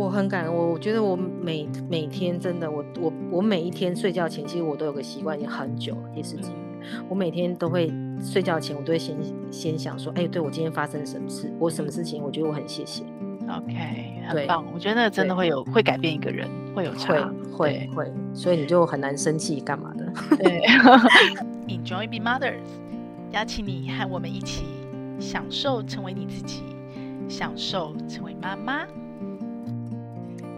我很感恩，我我觉得我每每天真的，我我我每一天睡觉前，其实我都有个习惯，已经很久了，也是几年。我每天都会睡觉前，我都会先先想说，哎，对我今天发生了什么事，我什么事情，我觉得我很谢谢。OK，很棒，我觉得那个真的会有会改变一个人，会有差，会会会，所以你就很难生气干嘛的。对，Enjoy being mothers，邀请你和我们一起享受成为你自己，享受成为妈妈。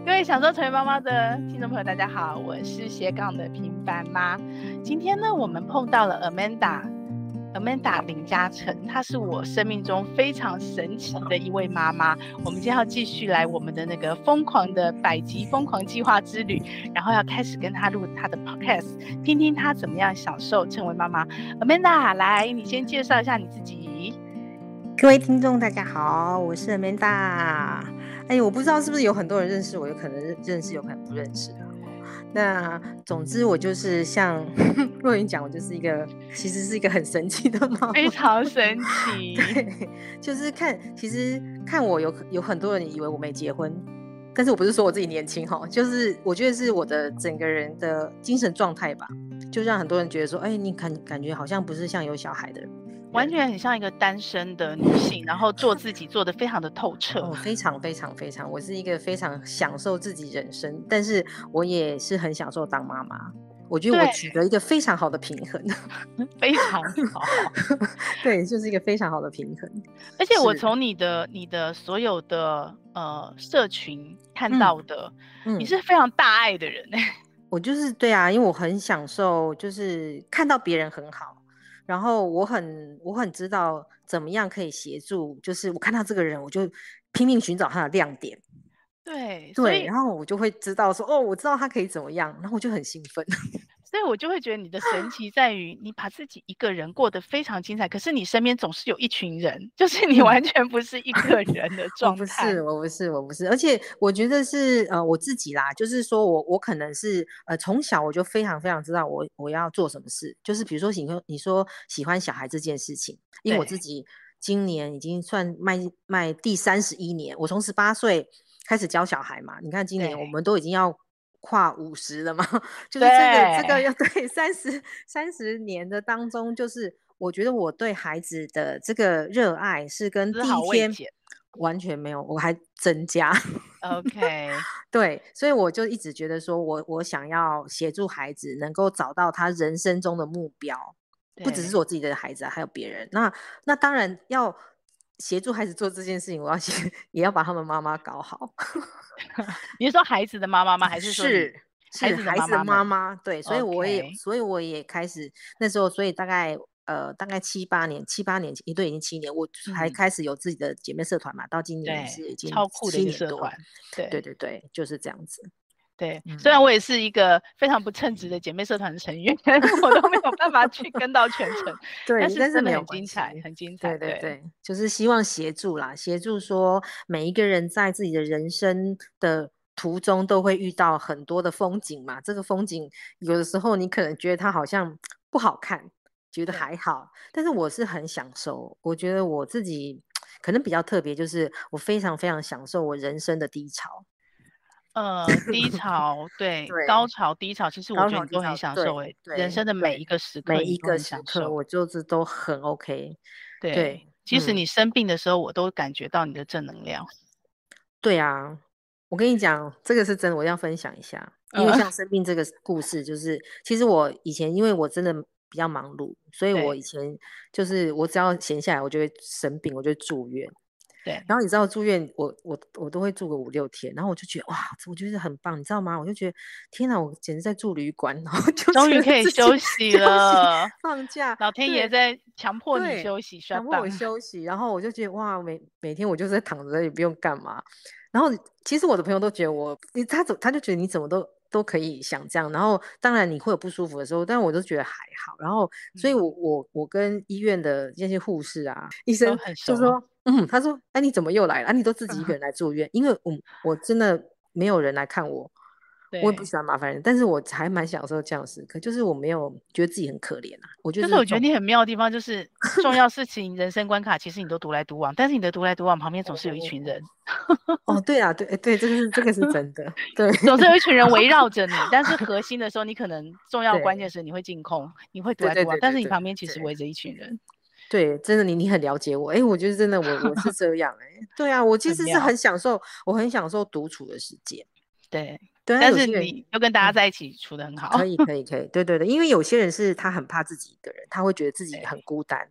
各位享受成为妈妈的听众朋友，大家好，我是斜杠的平凡妈。今天呢，我们碰到了 Amanda，Amanda 林嘉诚，她是我生命中非常神奇的一位妈妈。我们今天要继续来我们的那个疯狂的百集疯狂计划之旅，然后要开始跟她录她的 Podcast，听听她怎么样享受成为妈妈。Amanda，来，你先介绍一下你自己。各位听众，大家好，我是 Amanda。哎，我不知道是不是有很多人认识我，有可能认识，有可能不认识啊。那总之，我就是像 若云讲，我就是一个其实是一个很神奇的猫，非常 神奇。对，就是看，其实看我有有很多人以为我没结婚，但是我不是说我自己年轻哈，就是我觉得是我的整个人的精神状态吧，就让很多人觉得说，哎，你感感觉好像不是像有小孩的人。完全很像一个单身的女性，然后做自己做的非常的透彻。哦，非常非常非常，我是一个非常享受自己人生，但是我也是很享受当妈妈。我觉得我取得一个非常好的平衡，非常好。对，就是一个非常好的平衡。而且我从你的你的所有的呃社群看到的，嗯，你是非常大爱的人。我就是对啊，因为我很享受，就是看到别人很好。然后我很我很知道怎么样可以协助，就是我看到这个人，我就拼命寻找他的亮点。对对，然后我就会知道说，哦，我知道他可以怎么样，然后我就很兴奋。所以我就会觉得你的神奇在于，你把自己一个人过得非常精彩，可是你身边总是有一群人，就是你完全不是一个人的状态。不是，我不是，我不是。而且我觉得是呃我自己啦，就是说我我可能是呃从小我就非常非常知道我我要做什么事，就是比如说你说你说喜欢小孩这件事情，因为我自己今年已经算迈迈第三十一年，我从十八岁开始教小孩嘛，你看今年我们都已经要。跨五十了吗？就是这个这个要对三十三十年的当中，就是我觉得我对孩子的这个热爱是跟第一天完全没有，我还增加。OK，对，所以我就一直觉得说我我想要协助孩子能够找到他人生中的目标，不只是我自己的孩子啊，还有别人。那那当然要协助孩子做这件事情，我要先也要把他们妈妈搞好。你是说孩子的妈妈吗？还是说是孩子的妈妈？对，所以我也.所以我也开始那时候，所以大概呃，大概七八年，七八年，一对已经七年，我还开始有自己的姐妹社团嘛，嗯、到今年是已经超酷的社团。对对对对，就是这样子。对，嗯、虽然我也是一个非常不称职的姐妹社团的成员，我都没有办法去跟到全程。对，但是真的很精彩，很精彩。对对对，就是希望协助啦，协助说每一个人在自己的人生的途中都会遇到很多的风景嘛。这个风景有的时候你可能觉得它好像不好看，觉得还好，但是我是很享受。我觉得我自己可能比较特别，就是我非常非常享受我人生的低潮。呃，低潮对，对，高潮低潮，其实我觉得你都很享受诶，人生的每一个时刻，每一个时刻，我就是都很 OK。对，对即使你生病的时候，嗯，我都感觉到你的正能量。对啊，我跟你讲，这个是真的，我要分享一下，因为像生病这个故事，就是，呃，其实我以前因为我真的比较忙碌，所以我以前就是我只要闲下来，我就会生病，我就会住院。对，然后你知道住院，我我我都会住个五六天，然后我就觉得哇，我觉得很棒，你知道吗？我就觉得天哪，我简直在住旅馆，然后就终于可以 休息了，放假，老天爷在强迫你休息，强迫我休。息，然后我就觉得哇，每每天我就是在躺着也不用干嘛，然后其实我的朋友都觉得我，你他怎他就觉得你怎么都都可以想这样，然后当然你会有不舒服的时候，但我都觉得还好，然后所以我我我跟医院的那些护士啊，医生就说。嗯，他说：“哎，你怎么又来了？啊，你都自己一个 人来住院？嗯、因为我我真的没有人来看我，我也不喜欢麻烦人，但是我还蛮享受这样时刻，就是我没有觉得自己很可怜啊。我觉得，就是我觉得你很妙的地方，就是重要 事情、人生关卡，其实你都独来独往，但是你的独来独往旁边总是有一群人。哦，对啊，对，对，这个是这个是真的，对，总是有一群人围绕着你，但是核心的时候，你可能重要关键时你会进空，你会独来独往，但是你旁边其实围着一群人。对，真的你你很了解我，哎，我觉得真的我我是这样，哎，对啊，我其实是很享受，我很享受独处的时间，对，对，但是你又跟大家在一起处的很好，可以可以 可以，对对对，因为有些人是他很怕自己一个人，他会觉得自己很孤单，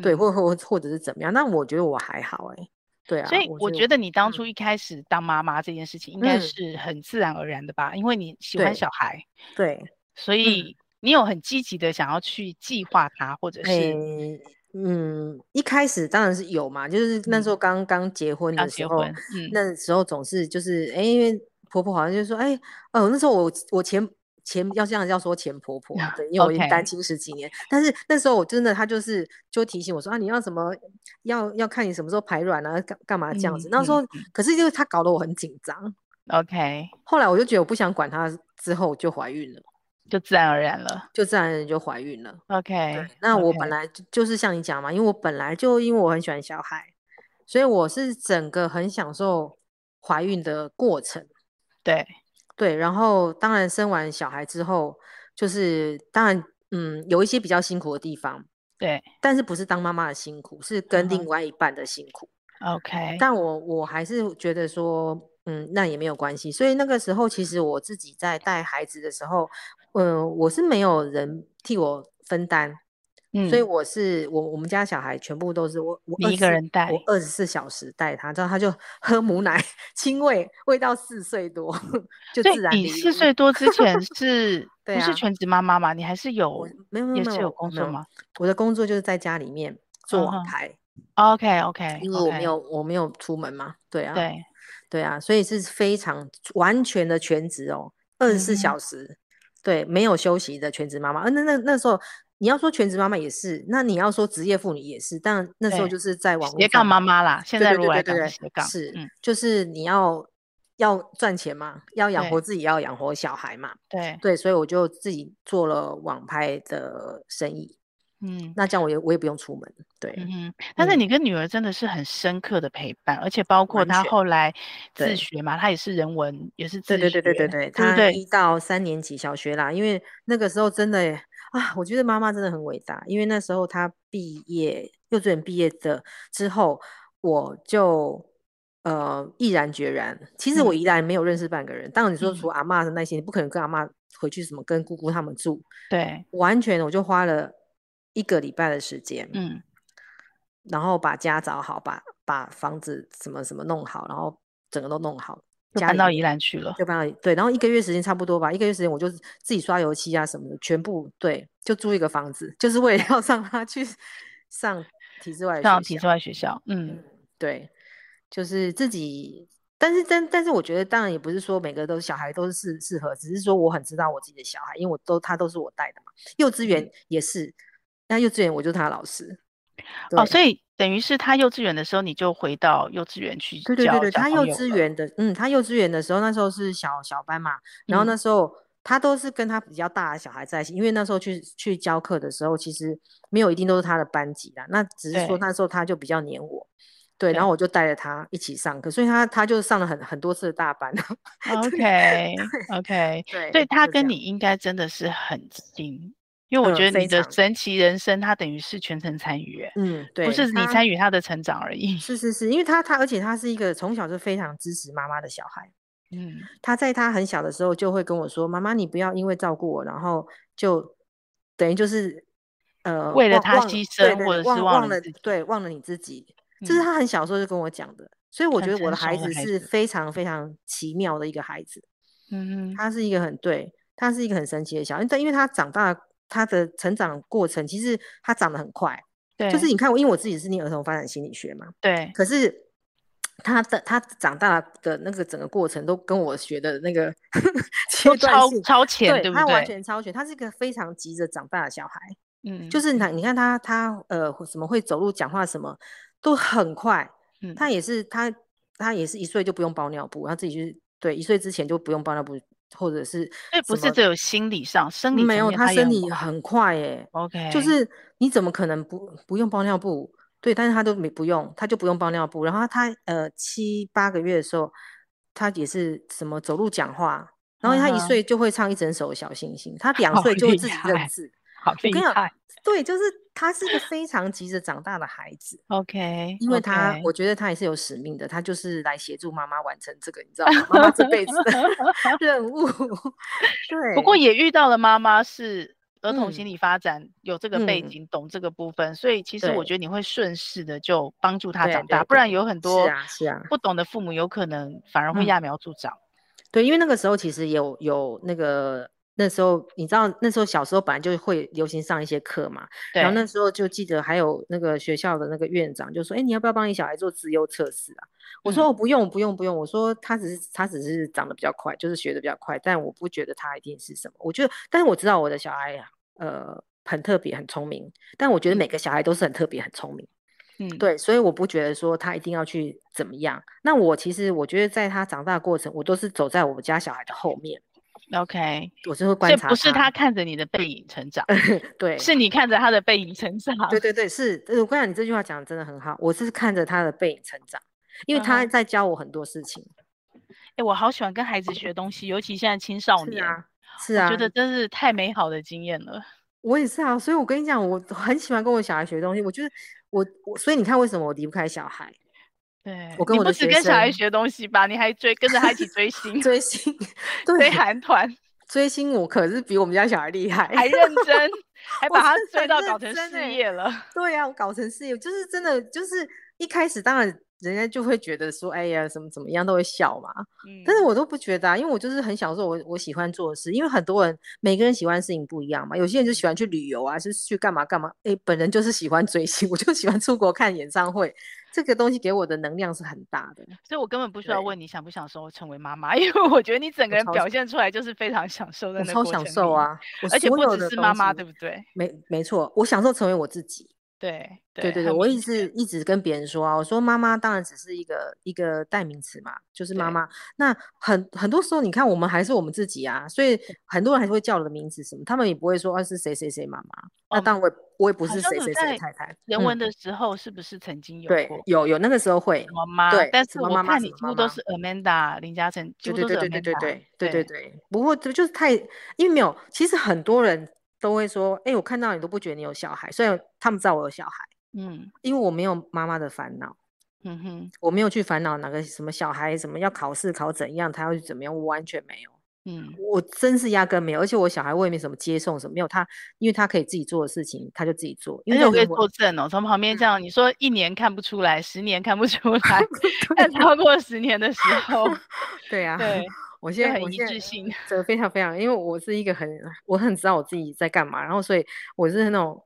对，或或或者是怎么样，那我觉得我还好，哎，对啊，所以我觉得你当初一开始当妈妈这件事情应该是很自然而然的吧，因为你喜欢小孩，对，所以你有很积极的想要去计划他，或者是。嗯，一开始当然是有嘛，就是那时候刚刚结婚的时候，嗯、那时候总是就是，哎、欸，因为婆婆好像就说，哎、欸，哦，那时候我我前前要这样要说前婆婆，对，因为我已经单 亲十几年但是那时候我真的，她就是就提醒我说啊，你要什么，要要看你什么时候排卵啊，干干嘛这样子。那时候，可是就是她搞得我很紧张。OK，后来我就觉得我不想管她，之后就怀孕了。就自然而然了，就自然而然就怀孕了。OK，那我本来就是像你讲嘛，因为我本来就因为我很喜欢小孩，所以我是整个很享受怀孕的过程。对对，然后当然生完小孩之后，就是当然嗯有一些比较辛苦的地方，对，但是不是当妈妈的辛苦，是跟另外一半的辛苦。OK，但我我还是觉得说，嗯，那也没有关系。所以那个时候，其实我自己在带孩子的时候。嗯、呃，我是没有人替我分担，嗯，所以我是我我们家小孩全部都是我我一个人带，我二十四小时带他，然后他就喝母奶 亲喂，喂到四岁多就自然。你四岁多之前 是不是全职妈妈嘛？你还是有没有没有也是有工作吗？我的工作就是在家里面做网拍。Uh-huh. OK OK，因为我没有我没有出门嘛，对啊，对对啊，所以是非常完全的全职哦，二十四小时。嗯对，没有休息的全职妈妈，呃，那那那时候你要说全职妈妈也是，那你要说职业妇女也是，但那时候就是在网络斜杠妈妈啦。现在如果来讲，对对对对是，嗯，就是你要要赚钱嘛，要养活自己，要养活小孩嘛，对对，所以我就自己做了网拍的生意。嗯，那这样我也我也不用出门，对。嗯，但是你跟女儿真的是很深刻的陪伴，嗯、而且包括她后来自学嘛，她也是人文，也是自学。对对对对对对，她一到三年级小学啦，因为那个时候真的啊，我觉得妈妈真的很伟大，因为那时候她毕业幼稚园毕业的之后，我就呃毅然决然，其实我依然没有认识半个人。嗯、当然你说除阿妈的那些，你不可能跟阿妈回去什么跟姑姑他们住，对，完全我就花了。一个礼拜的时间，嗯，然后把家找好，把把房子什么什么弄好，然后整个都弄好，就搬到宜兰去了，就搬到对，然后一个月时间差不多吧，一个月时间我就自己刷油漆啊什么的，全部对，就租一个房子，就是为了要让他去 上体制外上体制外学校，嗯，对，就是自己，但是但但是我觉得当然也不是说每个都小孩都是适适合，只是说我很知道我自己的小孩，因为我都他都是我带的嘛，幼稚园也是。嗯那幼稚园我就是他老师，哦，所以等于是他幼稚园的时候，你就回到幼稚园去教。对对对对，他幼稚园的，嗯，他幼稚园的时候，那时候是小小班嘛，然后那时候、嗯、他都是跟他比较大的小孩在一起，因为那时候去去教课的时候，其实没有一定都是他的班级啦，那只是说那时候他就比较黏我，对，对然后我就带着他一起上课，所以他他就上了很很多次的大班。OK OK，对，所以他跟你应该真的是很亲。因为我觉得你的神奇人生，他等于是全程参与，嗯，对，不是你参与他的成长而已。是是是，因为他他，而且他是一个从小就非常支持妈妈的小孩，嗯，他在他很小的时候就会跟我说：“妈妈，你不要因为照顾我，然后就等于就是呃为了他牺牲，或者是忘了对忘了你自己。”这是他很小的时候就跟我讲的，嗯，所以我觉得我的孩子是非常非常奇妙的一个孩子。嗯嗯，他是一个很对，他是一个很神奇的小孩，但因为他长大。他的成长过程其实他长得很快，对，就是你看我，因为我自己是念儿童发展心理学嘛，对。可是他的他长大的那个整个过程都跟我学的那个 阶段性超前，对，对不对？他完全超前，他是一个非常急着长大的小孩，嗯，就是你看，你看他他呃什么会走路、讲话什么都很快，嗯，他也是他他也是一岁就不用包尿布，他自己去对一岁之前就不用包尿布。或者是，这，不是只有心理上，生理没有，他生理很快耶。OK，就是你怎么可能不不用包尿布？对，但是他都没不用，他就不用包尿布。然后他呃七八个月的时候，他也是什么走路讲话，然后他一岁就会唱一整首小星星，他 两岁就会自己认字。好厉害，我跟你讲，对，就是他是一个非常急着长大的孩子。OK，因为他 okay. 我觉得他也是有使命的，他就是来协助妈妈完成这个，你知道吗？妈妈这辈子的 任务。对，不过也遇到了妈妈是。儿童心理发展有这个背景，嗯、懂这个部分，所以其实我觉得你会顺势的就帮助他长大，不然有很多是啊不懂的父母有可能反而会揠苗助长。对，因为那个时候其实有有那个那时候你知道那时候小时候本来就会流行上一些课嘛，然后那时候就记得还有那个学校的那个院长就说，哎，你要不要帮你小孩做资优测试啊？我说我不用不用不用，我说他只是他只是长得比较快，就是学的比较快，但我不觉得他一定是什么，我觉得但是我知道我的小孩呀。呃，很特别，很聪明，但我觉得每个小孩都是很特别，很聪明。嗯，对，所以我不觉得说他一定要去怎么样。那我其实我觉得在他长大的过程，我都是走在我们家小孩的后面。OK，我就会观察这。不是他看着你的背影成长，对，是你看着他的背影成长。对对对，是。我跟你讲，你这句话讲的真的很好。我是看着他的背影成长，因为他在教我很多事情。哎、uh 我好喜欢跟孩子学东西，尤其现在青少年啊。是啊，我觉得真是太美好的经验了。我也是啊，所以我跟你讲，我很喜欢跟我小孩学东西。我觉得我我，所以你看为什么我离不开小孩？对，我跟我的学生，你不止跟小孩学东西吧？你还追跟着他一起追星，追星，追韩团，追星。我可是比我们家小孩厉害，还认真，还 把他追到搞成事业了。对呀、啊，我搞成事业，就是真的，就是一开始当然。人家就会觉得说，哎呀，怎么怎么样都会笑嘛。嗯，但是我都不觉得啊，因为我就是很享受我我喜欢做的事。因为很多人每个人喜欢的事情不一样嘛，有些人就喜欢去旅游啊，是去干嘛干嘛。哎，本人就是喜欢追星，我就喜欢出国看演唱会。这个东西给我的能量是很大的，所以我根本不需要问你想不想说成为妈妈，因为我觉得你整个人表现出来就是非常享受的那。超享受啊！而且不只是妈妈，对不对？没没错，我享受成为我自己。对对对对，我一直一直跟别人说啊，我说妈妈当然只是一个一个代名词嘛，就是妈妈。那很很多时候，你看我们还是我们自己啊，所以很多人还是会叫我的名字什么，他们也不会说啊是谁谁谁妈妈。那当然我也我也不是谁谁谁太太。人文的时候是不是曾经有过？对，有有那个时候会妈妈。对，但是我看你几乎都是 Amanda 林嘉诚，几乎都是 Amanda。对对对对对对对对。不过这就是太，因为没有，其实很多人。都会说，哎、欸，我看到你都不觉得你有小孩，虽然他们知道我有小孩，嗯，因为我没有妈妈的烦恼，嗯哼，我没有去烦恼哪个什么小孩什么要考试考怎样，他要去怎么样，我完全没有，嗯，我真是压根没有，而且我小孩我也没什么接送什么，没有他，因为他可以自己做的事情，他就自己做，因为我可以作证哦，从旁边这样、嗯，你说一年看不出来，十年看不出来，但超过十年的时候，对啊，对。我现在很一致性，这个非常非常，因为我是一个很，我很知道我自己在干嘛，然后所以我是那种，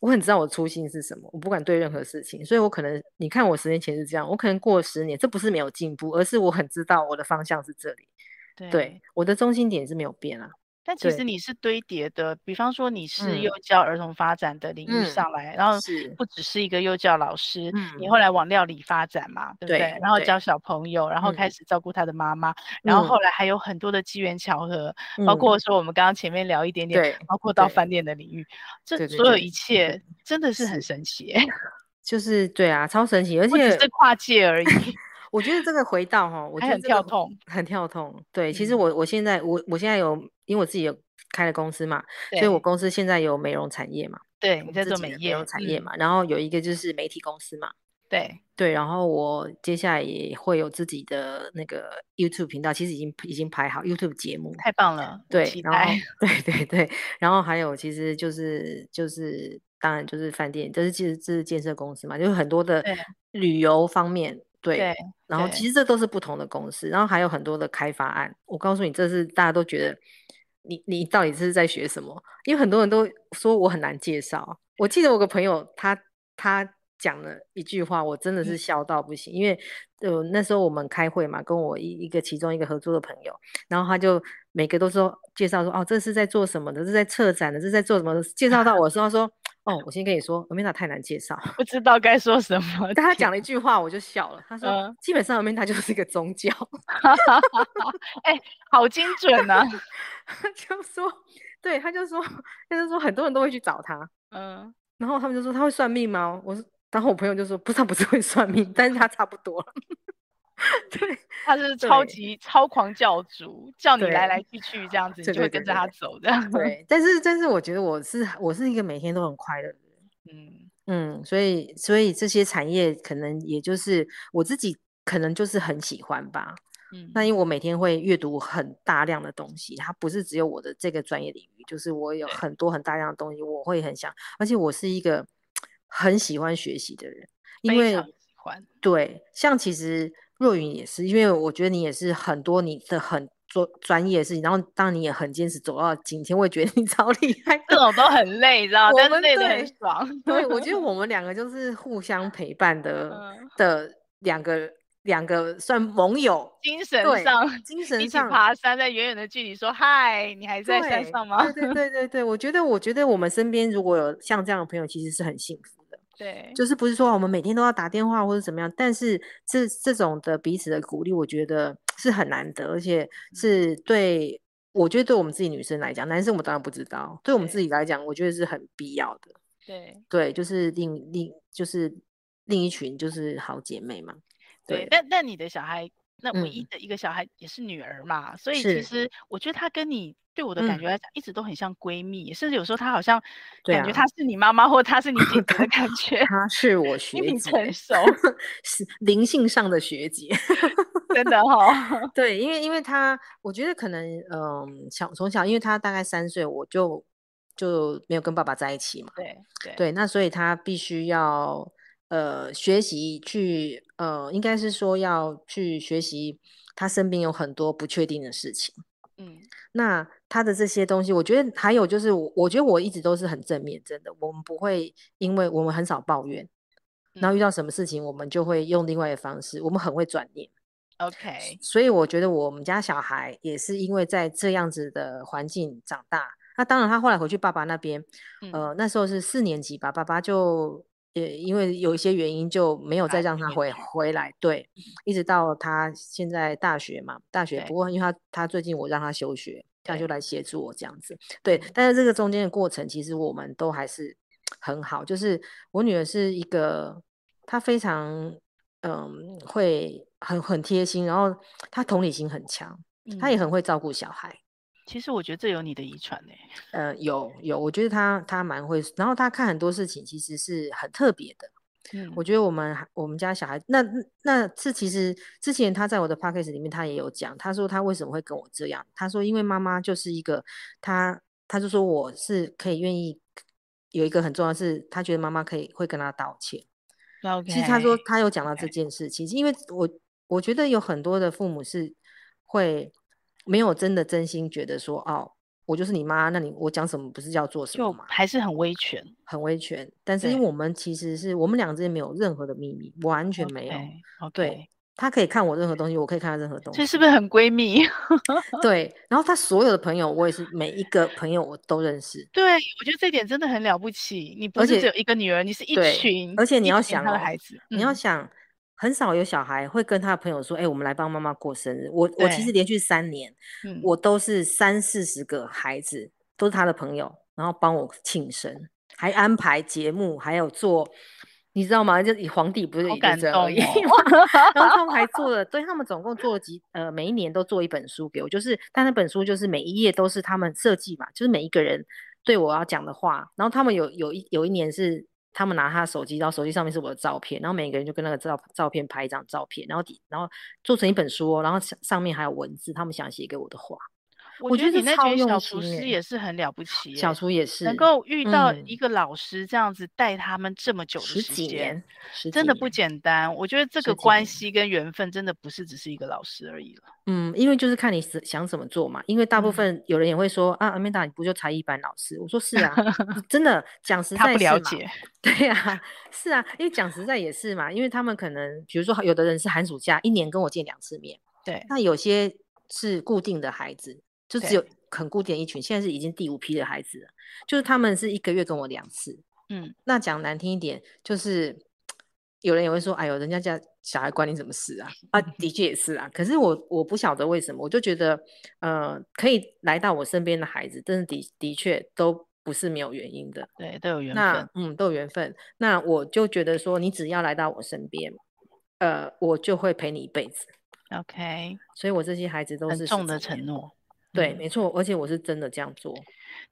我很知道我的初心是什么，我不管对任何事情，所以我可能你看我十年前是这样，我可能过了十年，这不是没有进步，而是我很知道我的方向是这里，对，对。我的中心点是没有变啊。但其实你是堆叠的，比方说你是幼教儿童发展的领域上来，嗯、然后不只是一个幼教老师，你后来往料理发展嘛，对不对？对？然后教。小朋友，然后开始照顾他的妈妈，然后后来还有很多的机缘巧合，嗯、包括说我们刚刚前面聊一点点，对，包括到饭店的领域，这所有一切真的是很神奇，就是对啊，超神奇，而且只是跨界而已。我觉得这个回到哈，我觉得很跳痛，很跳痛。对，其实我我现在我我现在有，因为我自己有开了公司嘛，所以我公司现在有美容产业嘛。对，你在做美业美容产业嘛、嗯，然后有一个就是媒体公司嘛。对对，然后我接下来也会有自己的那个 YouTube 频道，其实已经已经排好 YouTube 节目。太棒了，对，然后 对对对，然后还有其实就是就是当然就是饭店，这是其实这是建设公司嘛，就是很多的旅游方面。对，对，然后其实这都是不同的公司，然后还有很多的开发案。我告诉你，这是大家都觉得你你到底是在学什么？因为很多人都说我很难介绍。我记得我个朋友他他讲了一句话，我真的是笑到不行。嗯、因为呃那时候我们开会嘛，跟我一一个其中一个合作的朋友，然后他就每个都说介绍说哦，这是在做什么的？这是在策展的？这是在做什么的？介绍到我的时候说。哦，我先跟你说，Amanda 太难介绍，不知道该说什么。但他讲了一句话，我就笑了。他说，嗯、基本上 Amanda 就是一个宗教。哎、欸，好精准呢、啊。他就说，对，他就说，他就说，很多人都会去找他。嗯，然后他们就说他会算命吗？我说，然后我朋友就说，不，他不是会算命，但是他差不多。对，他是超级超狂教主，叫你来来去去这样子，你就会跟着他走这样。对，但是但是我觉得我是我是一个每天都很快乐的人。嗯嗯，所以所以这些产业可能也就是我自己可能就是很喜欢吧。嗯，那因为我每天会阅读很大量的东西，它不是只有我的这个专业领域，就是我有很多很大量的东西，我会很想，而且我是一个很喜欢学习的人，因为喜欢对，像其实。若云也是，因为我觉得你也是很多你的很做专业的事情，然后当你也很坚持走到今天，我也觉得你 超厉害。这种都很累，你知道吗？但是累得很爽。对，我觉得 我们两个就是互相陪伴的的两个两个算盟友，精神上精神上一起爬山，在远远的距离说嗨，你还在山上吗？对 对对对对，我觉得我觉得我们身边如果有像这样的朋友，其实是很幸福。对，就是不是说我们每天都要打电话或者怎么样，但是这这种的彼此的鼓励，我觉得是很难得，而且是对，嗯、我觉得对我们自己女生来讲，男生我们当然不知道，对我们自己来讲，我觉得是很必要的。对对，就是另另就是另一群就是好姐妹嘛。对，对但但你的小孩，那唯一的一个小孩也是女儿嘛，嗯、所以其实我觉得她跟你。对我的感觉来讲，一直都很像闺蜜，嗯、甚至有时候她好像感觉她是你妈妈，啊、或她是你姐 姐的感觉。她是我学姐，成熟，是灵性上的学姐，真的哈、哦。对，因为因为她，我觉得可能，嗯，小从小，因为她大概三岁，我就就没有跟爸爸在一起嘛。对对，对，那所以她必须要呃学习去呃，应该是说要去学习，她身边有很多不确定的事情。嗯，那他的这些东西，我觉得还有就是，我觉得我一直都是很正面，真的，我们不会，因为我们很少抱怨，嗯、然后遇到什么事情，我们就会用另外的方式，我们很会转念。OK，所以我觉得我们家小孩也是因为在这样子的环境长大，那当然他后来回去爸爸那边，嗯、呃，那时候是四年级吧，爸爸就。也因为有一些原因，就没有再让他回回来。对，一直到他现在大学嘛，大学。不过因为他他最近我让他休学，他就来协助我这样子。对，但是这个中间的过程，其实我们都还是很好。就是我女儿是一个，她非常嗯，会很很贴心，然后她同理心很强，她也很会照顾小孩。其实我觉得这有你的遗传呢。呃，有有，我觉得他他蛮会，然后他看很多事情其实是很特别的。嗯，我觉得我们我们家小孩，那那是其实之前他在我的 podcast 里面他也有讲，他说他为什么会跟我这样，他说因为妈妈就是一个他他就说我是可以愿意有一个很重要的是，他觉得妈妈可以会跟他道歉。Okay, 其实他说他有讲到这件事情.因为我我觉得有很多的父母是会。没有真的真心觉得说哦，我就是你妈，那你我讲什么不是要做什么吗？还是很威权，很威权。但是因为我们其实是我们俩之间没有任何的秘密，完全没有。Okay, okay. 对，他可以看我任何东西，我可以看她任何东西。这是不是很闺蜜？对。然后她所有的朋友，我也是每一个朋友我都认识。对，我觉得这点真的很了不起。你不是只有一个女儿，你是一群，而且你要想他的孩子，你要想。嗯很少有小孩会跟他的朋友说：“哎、欸，我们来帮妈妈过生日。我”我我其实连续三年，嗯、我都是三四十个孩子都是他的朋友，然后帮我庆生，还安排节目，还有做，你知道吗？就皇帝不是一个人而已，哦、然后他们还做 了，对他们总共做了几呃，每一年都做一本书给我，就是但那本书就是每一页都是他们设计嘛，就是每一个人对我要讲的话，然后他们有有一有一年是。他们拿他的手机，然后手机上面是我的照片，然后每个人就跟那个照照片拍一张照片，然后底然后做成一本书，然后上上面还有文字，他们想写给我的话。我觉得你那群小厨师也是很了不起，小厨也是能够遇到一个老师这样子带他们这么久的时间，十几年，真的不简单。我觉得这个关系跟缘分真的不是只是一个老师而已了。嗯，因为就是看你想怎么做嘛。因为大部分有人也会说、嗯、啊，Amanda 你不就才艺班老师？我说是啊，真的讲实在，他不了解。对啊，是啊，因为讲实在也是嘛。因为他们可能比如说有的人是寒暑假一年跟我见两次面，对，那有些是固定的孩子，就只有。很固定一群，现在是已经第五批的孩子了，就是他们是一个月跟我两次，嗯，那讲难听一点，就是有人也会说，哎呦，人家家小孩关你什么事啊？啊，的确也是啊。可是我我不晓得为什么，我就觉得，呃，可以来到我身边的孩子，真的的的确都不是没有原因的。对，都有缘分。那嗯，都有缘分。那我就觉得说，你只要来到我身边，呃，我就会陪你一辈子。OK。所以我这些孩子都是很重的承诺。对，没错，而且我是真的这样做。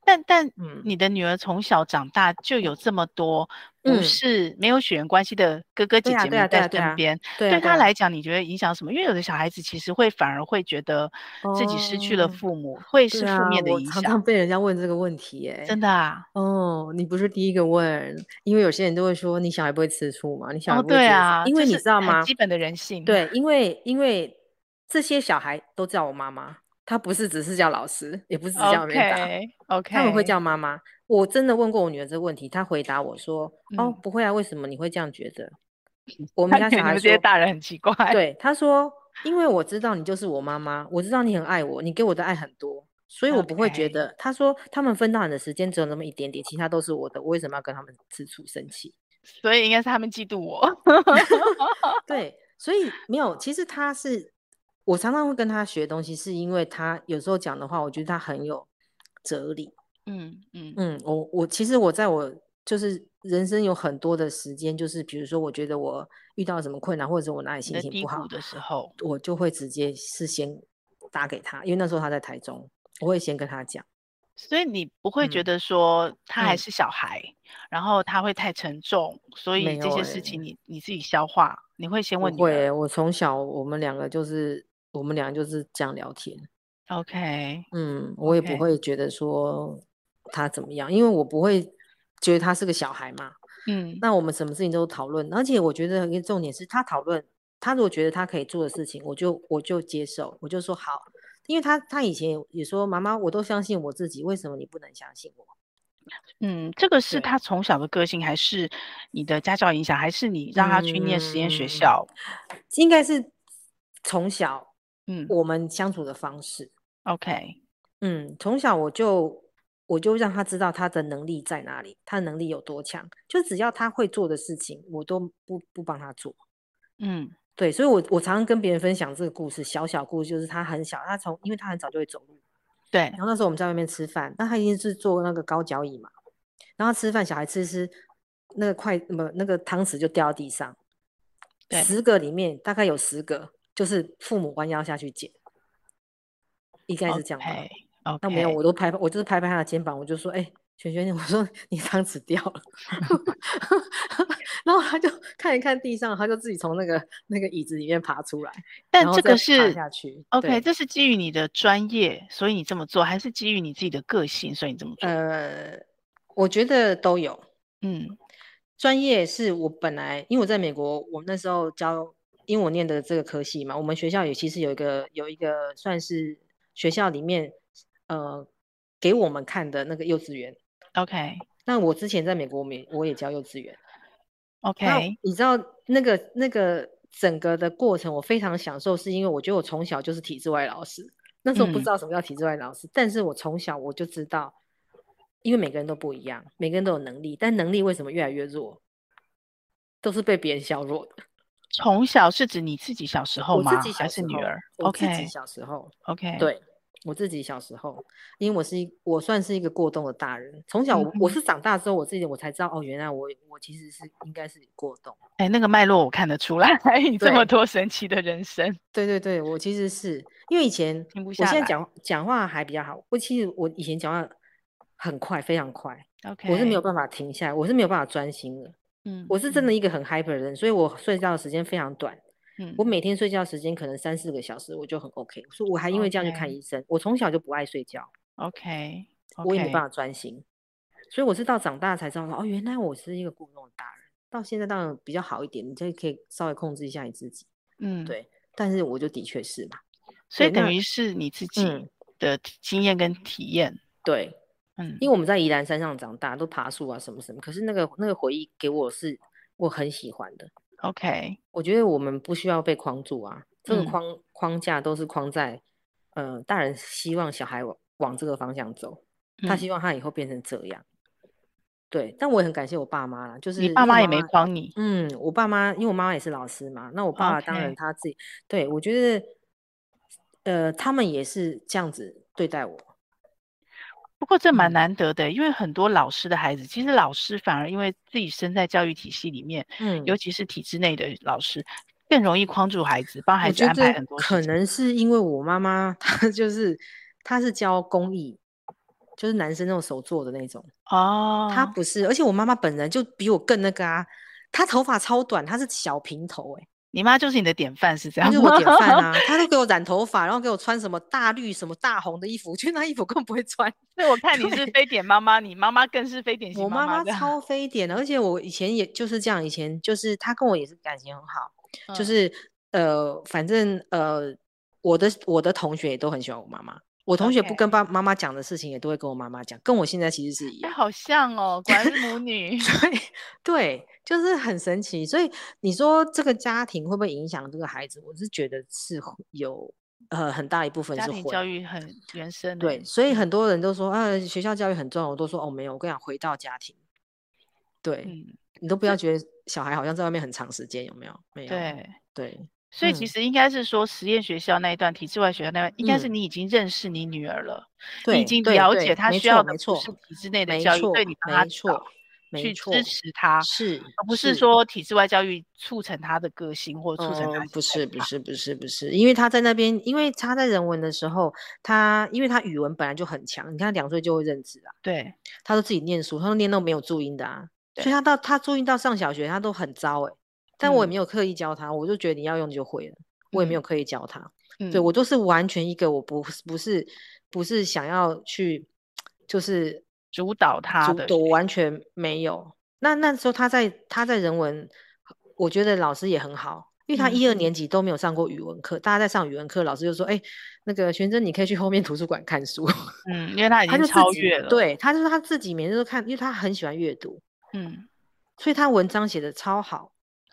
但但，你的女儿从小长大就有这么多不是没有血缘关系的哥哥姐姐们在身边，对她来讲，你觉得影响什么？因为有的小孩子其实会反而会觉得自己失去了父母，会是负面的影响。常常被人家问这个问题，哎，真的啊？哦，你不是第一个问，因为有些人都会说，你小孩不会吃醋嘛？你小孩不会？对啊，因为你知道吗？基本的人性。对，因为因为这些小孩都叫我妈妈。他不是只是叫老师，也不是只叫班长，OK，他们会叫妈妈。我真的问过我女儿这个问题，她回答我说：“嗯、哦，不会啊，为什么你会这样觉得？”我们家小孩说：“这些大人很奇怪。”对，他说：“因为我知道你就是我妈妈，我知道你很爱我，你给我的爱很多，所以我不会觉得。”他说：“他们分到你的时间只有那么一点点，其他都是我的，我为什么要跟他们吃醋生气？” 所以应该是他们嫉妒我。对，所以没有，其实他是。我常常会跟他学东西，是因为他有时候讲的话，我觉得他很有哲理。嗯嗯嗯，我我其实我在我就是人生有很多的时间，就是比如说我觉得我遇到什么困难，或者是我哪里心情不好的时候，我就会直接事先打给他，因为那时候他在台中，我会先跟他讲。所以你不会觉得说他还是小孩，嗯、然后他会太沉重，所以这些事情你、欸、你自己消化，你会先问你。会，我从小我们两个就是。我们俩就是这样聊天，OK，嗯，我也不会觉得说他怎么样，因为我不会觉得他是个小孩嘛，嗯，那我们什么事情都讨论，而且我觉得一个重点是他讨论，他如果觉得他可以做的事情，我就我就接受，我就说好，因为他他以前也说妈妈，我都相信我自己，为什么你不能相信我？嗯，这个是他从小的个性，还是你的家教影响，还是你让他去念实验学校？嗯，应该是从小。嗯，我们相处的方式，OK，嗯，从小我就我就让他知道他的能力在哪里，他的能力有多强，就只要他会做的事情，我都不不帮他做。嗯，对，所以我我常常跟别人分享这个故事，小小故事，就是他很小，他从因为他很早就会走路，对，然后那时候我们在外面吃饭，那他一定是坐那个高脚椅嘛，然后吃饭，小孩吃吃那个筷不那个汤匙就掉到地上，对，十个里面大概有十个。就是父母弯腰下去捡，应该是这样吧。那、okay. 没有，我都拍，我就是拍拍他的肩膀，我就说：“哎、欸，璇璇，我说你汤匙掉了。”然后他就看一看地上，他就自己从那个那个椅子里面爬出来。但这个是下去。OK，这是基于你的专业，所以你这么做，还是基于你自己的个性，所以你这么做？呃，我觉得都有。嗯，专业是我本来，因为我在美国，我那时候教。因为我念的这个科系嘛，我们学校也其实有一个有一个算是学校里面呃给我们看的那个幼稚园。OK，那我之前在美国，我们我也教幼稚园。OK，你知道那个那个整个的过程，我非常享受，是因为我觉得我从小就是体制外老师。那时候不知道什么叫体制外老师，嗯、但是我从小我就知道，因为每个人都不一样，每个人都有能力，但能力为什么越来越弱，都是被别人削弱的。从小是指你自己小时候吗？我自己小时候，还是女儿？我自己小时候。OK，对，我自己小时候，因为我是一，我算是一个过动的大人。从小我，我、嗯、我是长大之后，我自己我才知道，哦，原来我我其实是应该是过动。哎、欸，那个脉络我看得出来，你这么多神奇的人生。对对对，我其实是因为以前，我现在讲讲话还比较好。我其实我以前讲话很快，非常快。OK，我是没有办法停下来，我是没有办法专心的。嗯，我是真的一个很 hyper 的人，嗯，所以我睡觉的时间非常短。嗯，我每天睡觉时间可能三四个小时，我就很 OK。所以我还因为这样去看医生。我从小就不爱睡觉。OK，, okay. 我也没办法专心。所以我是到长大才知道说，哦，原来我是一个过动的大人。到现在当然比较好一点，你就可以稍微控制一下你自己。嗯，对。但是我就的确是嘛。所以等于是你自己的经验跟体验。嗯，对。嗯，因为我们在宜兰山上长大，都爬树啊什么什么。可是那个那个回忆给我是我很喜欢的。OK，我觉得我们不需要被框住啊。这个框、嗯、框架都是框在，呃，大人希望小孩往往这个方向走，他希望他以后变成这样。对，但我也很感谢我爸妈啦，就是你爸妈也没框你。嗯，我爸妈因为我妈妈也是老师嘛，那我爸爸当然他自己.对，我觉得，呃，他们也是这样子对待我。不过这蛮难得的，嗯，因为很多老师的孩子，其实老师反而因为自己身在教育体系里面，嗯，尤其是体制内的老师，更容易框住孩子，帮孩子安排很多事。可能是因为我妈妈她就是她是教公益，就是男生那种手做的那种哦，她不是，而且我妈妈本人就比我更那个啊，她头发超短，她是小平头哎。你妈就是你的典范，是这样吗？就是我典范啊，她都给我染头发，然后给我穿什么大绿、什么大红的衣服，我觉得那衣服根本不会穿。所以我看你是非典妈妈，你妈妈更是非典型妈妈。我妈妈超非典的，而且我以前也就是这样，以前就是她跟我也是感情很好，嗯、就是呃，反正呃，我的我的同学也都很喜欢我妈妈。我同学不跟爸妈妈讲的事情，也都会跟我妈妈讲，跟我现在其实是一样。欸、好像哦，果然是 母女。对对，就是很神奇。所以你说这个家庭会不会影响这个孩子？我是觉得是有呃很大一部分是会。家庭教育很原生。对，所以很多人都说啊，学校教育很重要。我都说哦，没有。我跟你讲，回到家庭，对、嗯、你都不要觉得小孩好像在外面很长时间，有没有？没有。对对。所以其实应该是说，实验学校那一段、嗯、体制外学校那段，应该是你已经认识你女儿了，嗯、你已经了解她需要的不是体制内的教育，对你帮她找，去支持她，是而不是说体制外教育促成她的个性或促成她、嗯。不是不是不是不是，因为她在那边，因为她在人文的时候，她因为她语文本来就很强，你看她两岁就会认字啊，对，她都自己念书，她都念到没有注音的啊，所以她到她注音到上小学，她都很糟哎、欸。但我也没有刻意教他，嗯，我就觉得你要用就会了。我也没有刻意教他，嗯，对，我都是完全一个，我不不是不是想要去就是主导他的，我完全没有。那那时候他在他在人文，我觉得老师也很好，因为他一二年级都没有上过语文课，嗯，大家在上语文课，老师就说：“哎，欸，那个玄真，你可以去后面图书馆看书。”嗯，因为他已经超越了，对，他就是他自己每天都看，因为他很喜欢阅读，嗯，所以他文章写的超好。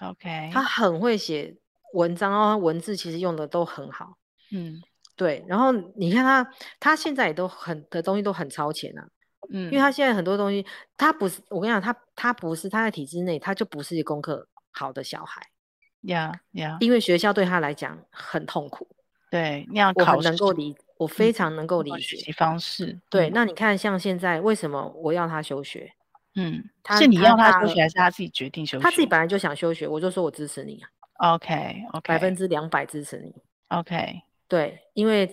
OK，他很会写文章哦，文字其实用的都很好。嗯，对。然后你看他，他现在也都很的东西都很超前啊。嗯，因为他现在很多东西，他不是我跟你讲，他他不是他在体制内，他就不是一个功课好的小孩。呀呀，因为学校对他来讲很痛苦。对，那样考我能够理，我非常能够理解。方式。对，那你看，像现在为什么我要他休学？嗯，他是你要他休学，还是他自己决定休学？他自己本来就想休学，我就说我支持你。OK，OK，百分之两百支持你。OK，对，因为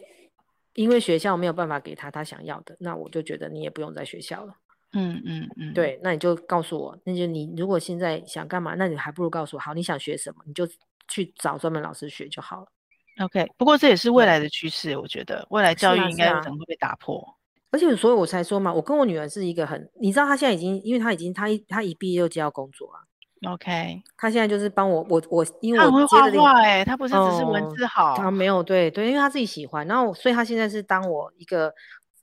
因为学校没有办法给他他想要的，那我就觉得你也不用在学校了。嗯嗯嗯，对，那你就告诉我，那就你如果现在想干嘛，那你还不如告诉我，好，你想学什么，你就去找专门老师学就好了。OK，不过这也是未来的趋势，我觉得未来教育应该有可能会被打破。而且，所以我才说嘛，我跟我女儿是一个很，你知道，她现在已经，因为她已经，她一她一毕业就接到工作啊。OK，她现在就是帮我，我我因为我她会画画哎，她不是只是文字好，她、哦、没有对对，因为她自己喜欢，然后所以她现在是当我一个，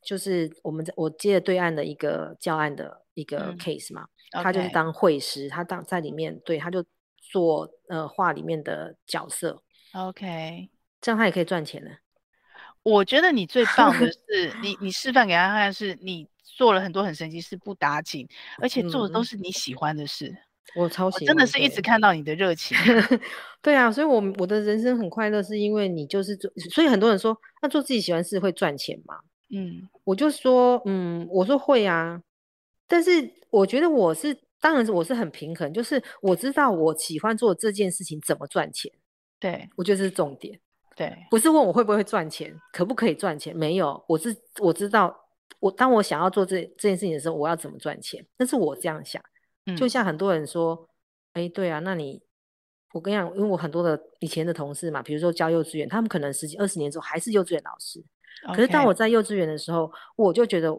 就是我们在我接的对岸的一个教案的一个 case 嘛，嗯 okay. 她就是当绘师，她当在里面，对，她就做呃画里面的角色。OK，这样她也可以赚钱的。我觉得你最棒的 是你，你你示范给他看，是你做了很多很神奇事，不打紧，而且做的都是你喜欢的事。嗯、我超喜欢，真的是一直看到你的热情。对啊，所以我，我我的人生很快乐，是因为你就是做。所以很多人说，那做自己喜欢事会赚钱吗？嗯，我就说，嗯，我说会啊。但是我觉得我是，当然我是很平衡，就是我知道我喜欢做这件事情怎么赚钱。对，我觉得这是重点。对，不是问我会不会赚钱，可不可以赚钱？没有，我是我知道，我当我想要做这这件事情的时候，我要怎么赚钱？那是我这样想。嗯，就像很多人说，哎，对啊，那你，我跟你讲，因为我很多的以前的同事嘛，比如说教幼稚园，他们可能十几二十年之后还是幼稚园老师。可是当我在幼稚园的时候，我就觉得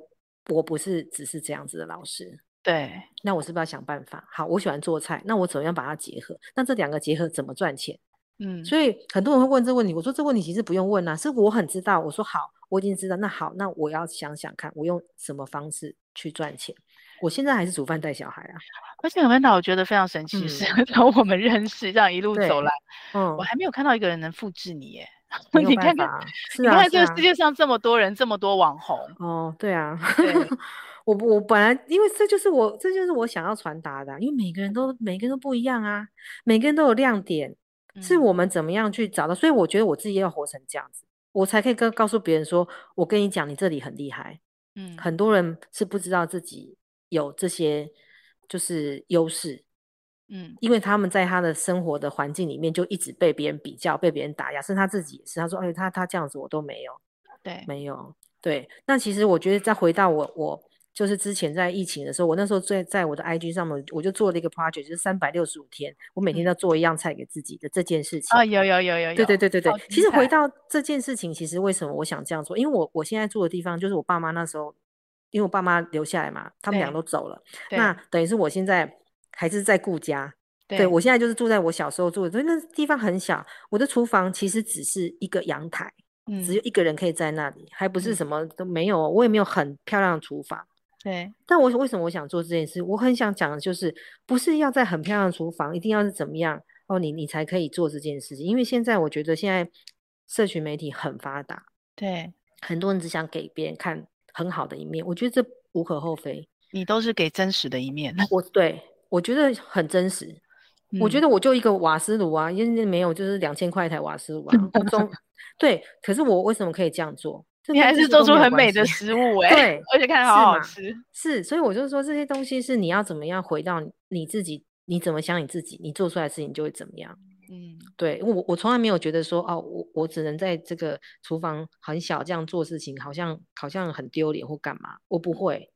我不是只是这样子的老师。对，那我是不是要想办法？好，我喜欢做菜，那我怎么样把它结合？那这两个结合怎么赚钱？嗯，所以很多人会问这个问题，我说这个问题其实不用问啊，是我很知道。我说好，我已经知道。那好，那我要想想看，我用什么方式去赚钱。我现在还是煮饭带小孩啊。而且 Amanda，我觉得非常神奇是，从、嗯、我们认识这样一路走来，嗯，我还没有看到一个人能复制你耶。你看看，是啊，你看这个世界上这么多人，这么多网红。哦，对啊。对 我我本来因为这就是我这就是我想要传达的，因为每个人都每个人都不一样啊，每个人都有亮点，是我们怎么样去找到。嗯、所以我觉得我自己要活成这样子，我才可以跟告诉别人说，我跟你讲，你这里很厉害。嗯，很多人是不知道自己有这些就是优势。嗯，因为他们在他的生活的环境里面就一直被别人比较，被别人打压，甚至他自己也是。他说：“哎，他他这样子我都没有。”对，没有。对，那其实我觉得再回到我我就是之前在疫情的时候，我那时候在在我的 IG 上面，我就做了一个 project，就是三百六十五天，我每天都做一样菜给自己的这件事情。啊、有有有有有。对对对对对。其实回到这件事情，其实为什么我想这样做？因为我我现在住的地方就是我爸妈那时候，因为我爸妈留下来嘛，他们俩都走了，那等于是我现在还是在顾家。对，对我现在就是住在我小时候住的，所以那地方很小，我的厨房其实只是一个阳台。只有一个人可以在那里，还不是什么都没有，我也没有很漂亮的厨房。对，但我为什么我想做这件事？我很想讲的就是，不是要在很漂亮的厨房，一定要是怎么样哦，你你才可以做这件事情。因为现在我觉得现在社群媒体很发达，对，很多人只想给别人看很好的一面，我觉得这无可厚非。你都是给真实的一面，我对我觉得很真实。嗯、我觉得我就一个瓦斯炉啊，因为没有就是两千块一台瓦斯炉啊，中。对，可是我为什么可以这样做？你还是做出很美的食物哎、欸，对，而且看着好好吃是。是，所以我就说这些东西是你要怎么样回到你自己，你怎么想你自己，你做出来的事情就会怎么样。嗯，对我我从来没有觉得说哦，我我只能在这个厨房很小这样做事情，好像好像很丢脸或干嘛，我不会。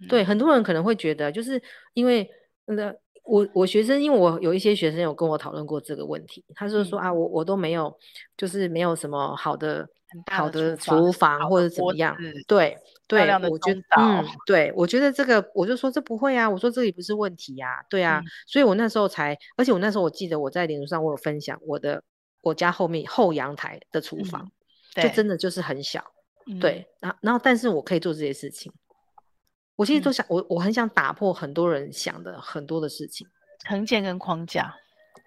嗯、对，很多人可能会觉得，就是因为那。我我学生，因为我有一些学生有跟我讨论过这个问题，他就说，说啊，我我都没有，就是没有什么好的好的厨房或者怎么样，对对，我觉得嗯，对我觉得这个，我就说这不会啊，我说这里不是问题呀、啊，对啊、嗯，所以我那时候才，而且我那时候我记得我在脸书上我有分享我的我家后面后阳台的厨房、嗯，就真的就是很小，嗯、对，然后然后但是我可以做这些事情。我其实都想，嗯、我我很想打破很多人想的很多的事情，成见跟框架。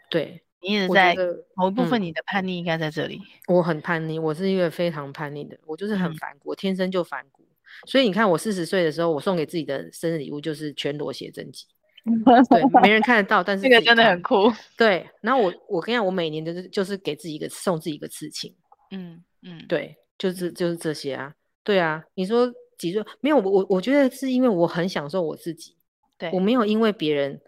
对，你也在某一部分，你的叛逆应该在这里、嗯。我很叛逆，我是一个非常叛逆的，我就是很反骨，嗯、我天生就反骨。所以你看，我四十岁的时候，我送给自己的生日礼物就是全裸写真集。对，没人看得到，但是这个真的很酷。对，然后我我跟你讲，我每年的就是给自己一个送自己一个刺青。嗯嗯，对，就是就是这些啊。对啊，你说。几岁？没有我我我觉得是因为我很享受我自己，对，我没有因为别人，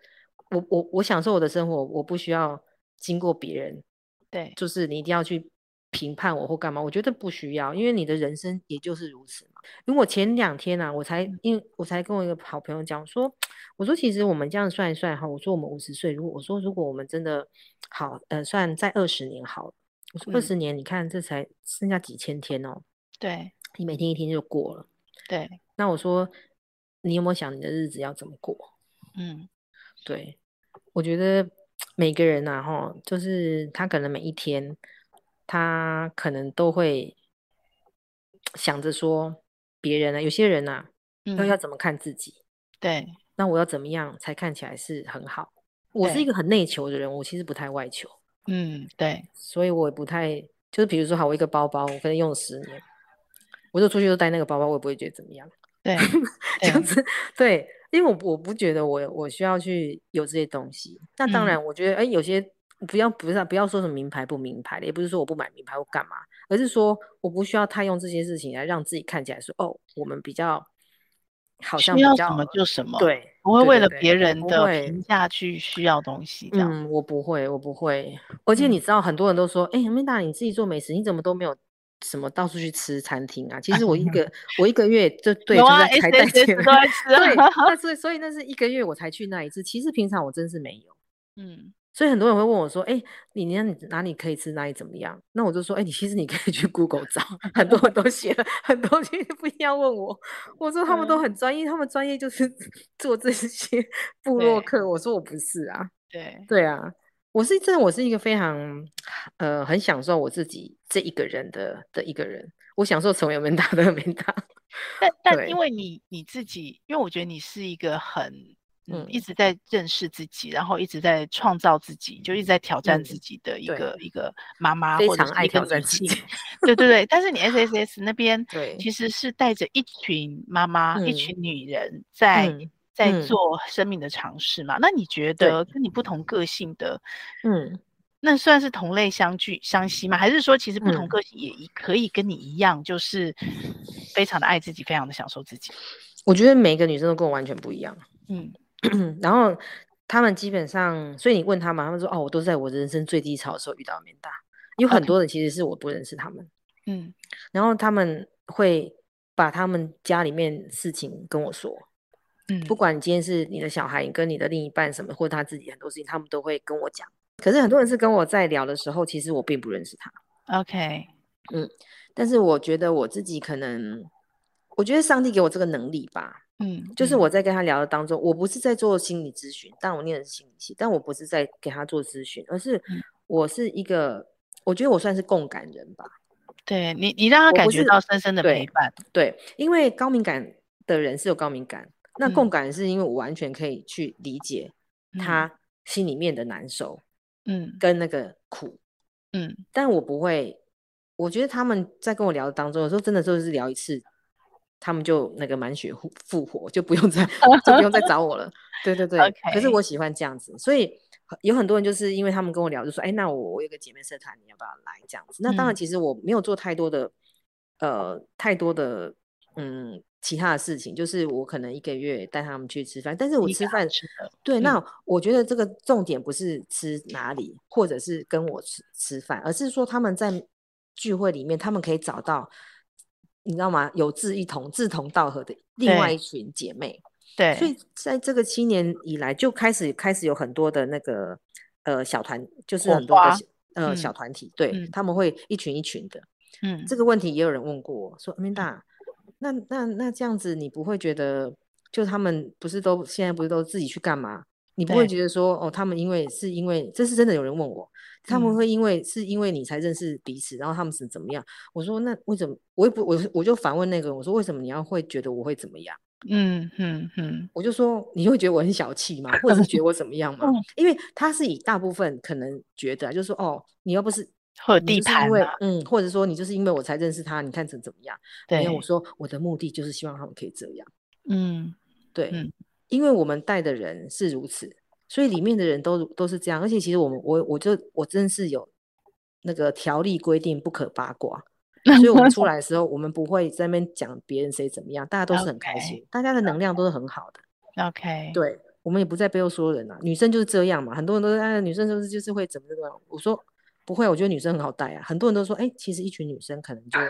我我我享受我的生活，我不需要经过别人，对，就是你一定要去评判我或干嘛，我觉得不需要，因为你的人生也就是如此嘛。因为我前两天啊，我才因为我才跟我一个好朋友讲说，我说其实我们这样算一算哈，我说我们五十岁，如果我说如果我们真的好，呃，算在二十年好了，我说二十年，你看这才剩下几千天哦，对，你每天一天就过了。对，那我说，你有没有想你的日子要怎么过？嗯，对，我觉得每个人呐，哈，就是他可能每一天，他可能都会想着说，别人呢，有些人呐，要要怎么看自己？对，那我要怎么样才看起来是很好？我是一个很内求的人，我其实不太外求。嗯，对，所以我也不太，就是比如说，好，我一个包包，我可能用了十年。我就出去都带那个包包，我也不会觉得怎么样。对，这样子对，因为我我不觉得我我需要去有这些东西。那当然，我觉得哎、嗯，有些不要不是不要说什么名牌不名牌的，也不是说我不买名牌或干嘛，而是说我不需要太用这些事情来让自己看起来说哦，我们比较好像比较需要什么就什么。对，不会为了别人的评价去需要东西这样。嗯，我不会，我不会。而且你知道，很多人都说，哎、嗯，米达，你自己做美食，你怎么都没有？什么到处去吃餐厅啊？其实我一个、啊、我一个月就 对，就在才带钱，对，那 所以所以那是一个月我才去那一次。其实平常我真是没有，嗯，所以很多人会问我说：“哎、欸，你你哪里可以吃，哪里怎么样？”那我就说：“哎、欸，你其实你可以去 Google 找，很多人都写了很多，其实不一定要问我。”我说他们都很专业，他们专业就是 做这些部落客。我说我不是啊，对对啊。我是真的，我是一个非常，呃，很享受我自己这一个人的的一个人。我享受成为门大的 门大，但但因为你你自己，因为我觉得你是一个很嗯，一直在认识自己，然后一直在创造自己，就一直在挑战自己的一个、嗯、一个妈妈，或者是一个女性。对对对，但是你 S S S 那边，对，其实是带着一群妈妈、嗯、一群女人在、嗯、在做生命的尝试嘛。嗯、那你觉得跟你不同个性的，嗯，那算是同类相聚相吸吗？还是说其实不同个性也可以跟你一样，就是非常的爱自己，非常的享受自己？我觉得每个女生都跟我完全不一样。嗯。然后他们基本上，所以你问他们，他们说：“哦，我都在我人生最低潮的时候遇到 Amanda。”有很多人其实是我不认识他们，嗯。然后他们会把他们家里面事情跟我说，嗯。不管你今天是你的小孩，跟你的另一半什么，或者他自己很多事情，他们都会跟我讲。可是很多人是跟我在聊的时候，其实我并不认识他。OK，嗯。但是我觉得我自己可能，我觉得上帝给我这个能力吧。嗯，就是我在跟他聊的当中，嗯、我不是在做心理咨询，但我念的是心理系，但我不是在给他做咨询，而是我是一个，我觉得我算是共感人吧。对你，你让他感觉到深深的陪伴。对，对，因为高敏感的人是有高敏感，那共感是因为我完全可以去理解他心里面的难受，嗯，跟那个苦，嗯，但我不会，我觉得他们在跟我聊的当中，有时候真的就是聊一次。他们就那个满血复活，就不用再就不用再找我了。对对对，Okay. 可是我喜欢这样子，所以有很多人就是因为他们跟我聊，就说：“哎，那我我有个姐妹社团，你要不要来？”这样子。那当然，其实我没有做太多的、嗯、呃太多的嗯其他的事情，就是我可能一个月带他们去吃饭，但是我吃饭对。嗯、那我觉得这个重点不是吃哪里，或者是跟我吃吃饭，而是说他们在聚会里面，他们可以找到。你知道吗？有志一同、志同道合的另外一群姐妹，对，所以在这个七年以来，就开始开始有很多的那个呃小团，就是很多的呃、嗯、小团体，对、嗯，他们会一群一群的。嗯，这个问题也有人问过我说：“Amanda，那那那这样子，你不会觉得，就他们不是都现在不是都自己去干嘛？你不会觉得说，哦，他们因为是因为这是真的有人问我。”他们会因为、嗯、是因为你才认识彼此，然后他们是怎么样？我说那为什么？我也不我我就反问那个人，我说为什么你要会觉得我会怎么样？嗯嗯嗯，我就说你会觉得我很小气吗？或者是觉得我怎么样吗？因为他是以大部分可能觉得就是说哦，你又不是和地盘，嗯，或者说你就是因为我才认识他，你看成怎么样？对，因为我说我的目的就是希望他们可以这样。嗯，对，嗯、因为我们带的人是如此。所以里面的人都都是这样，而且其实我们我我就我真是有那个条例规定不可八卦，所以我们出来的时候，我们不会在那边讲别人谁怎么样，大家都是很开心，okay. 大家的能量都是很好的。OK，对，我们也不在背后说人啊，女生就是这样嘛，很多人都说哎，女生就是就是会怎么怎么样，我说不会，我觉得女生很好带啊，很多人都说哎，其实一群女生可能就。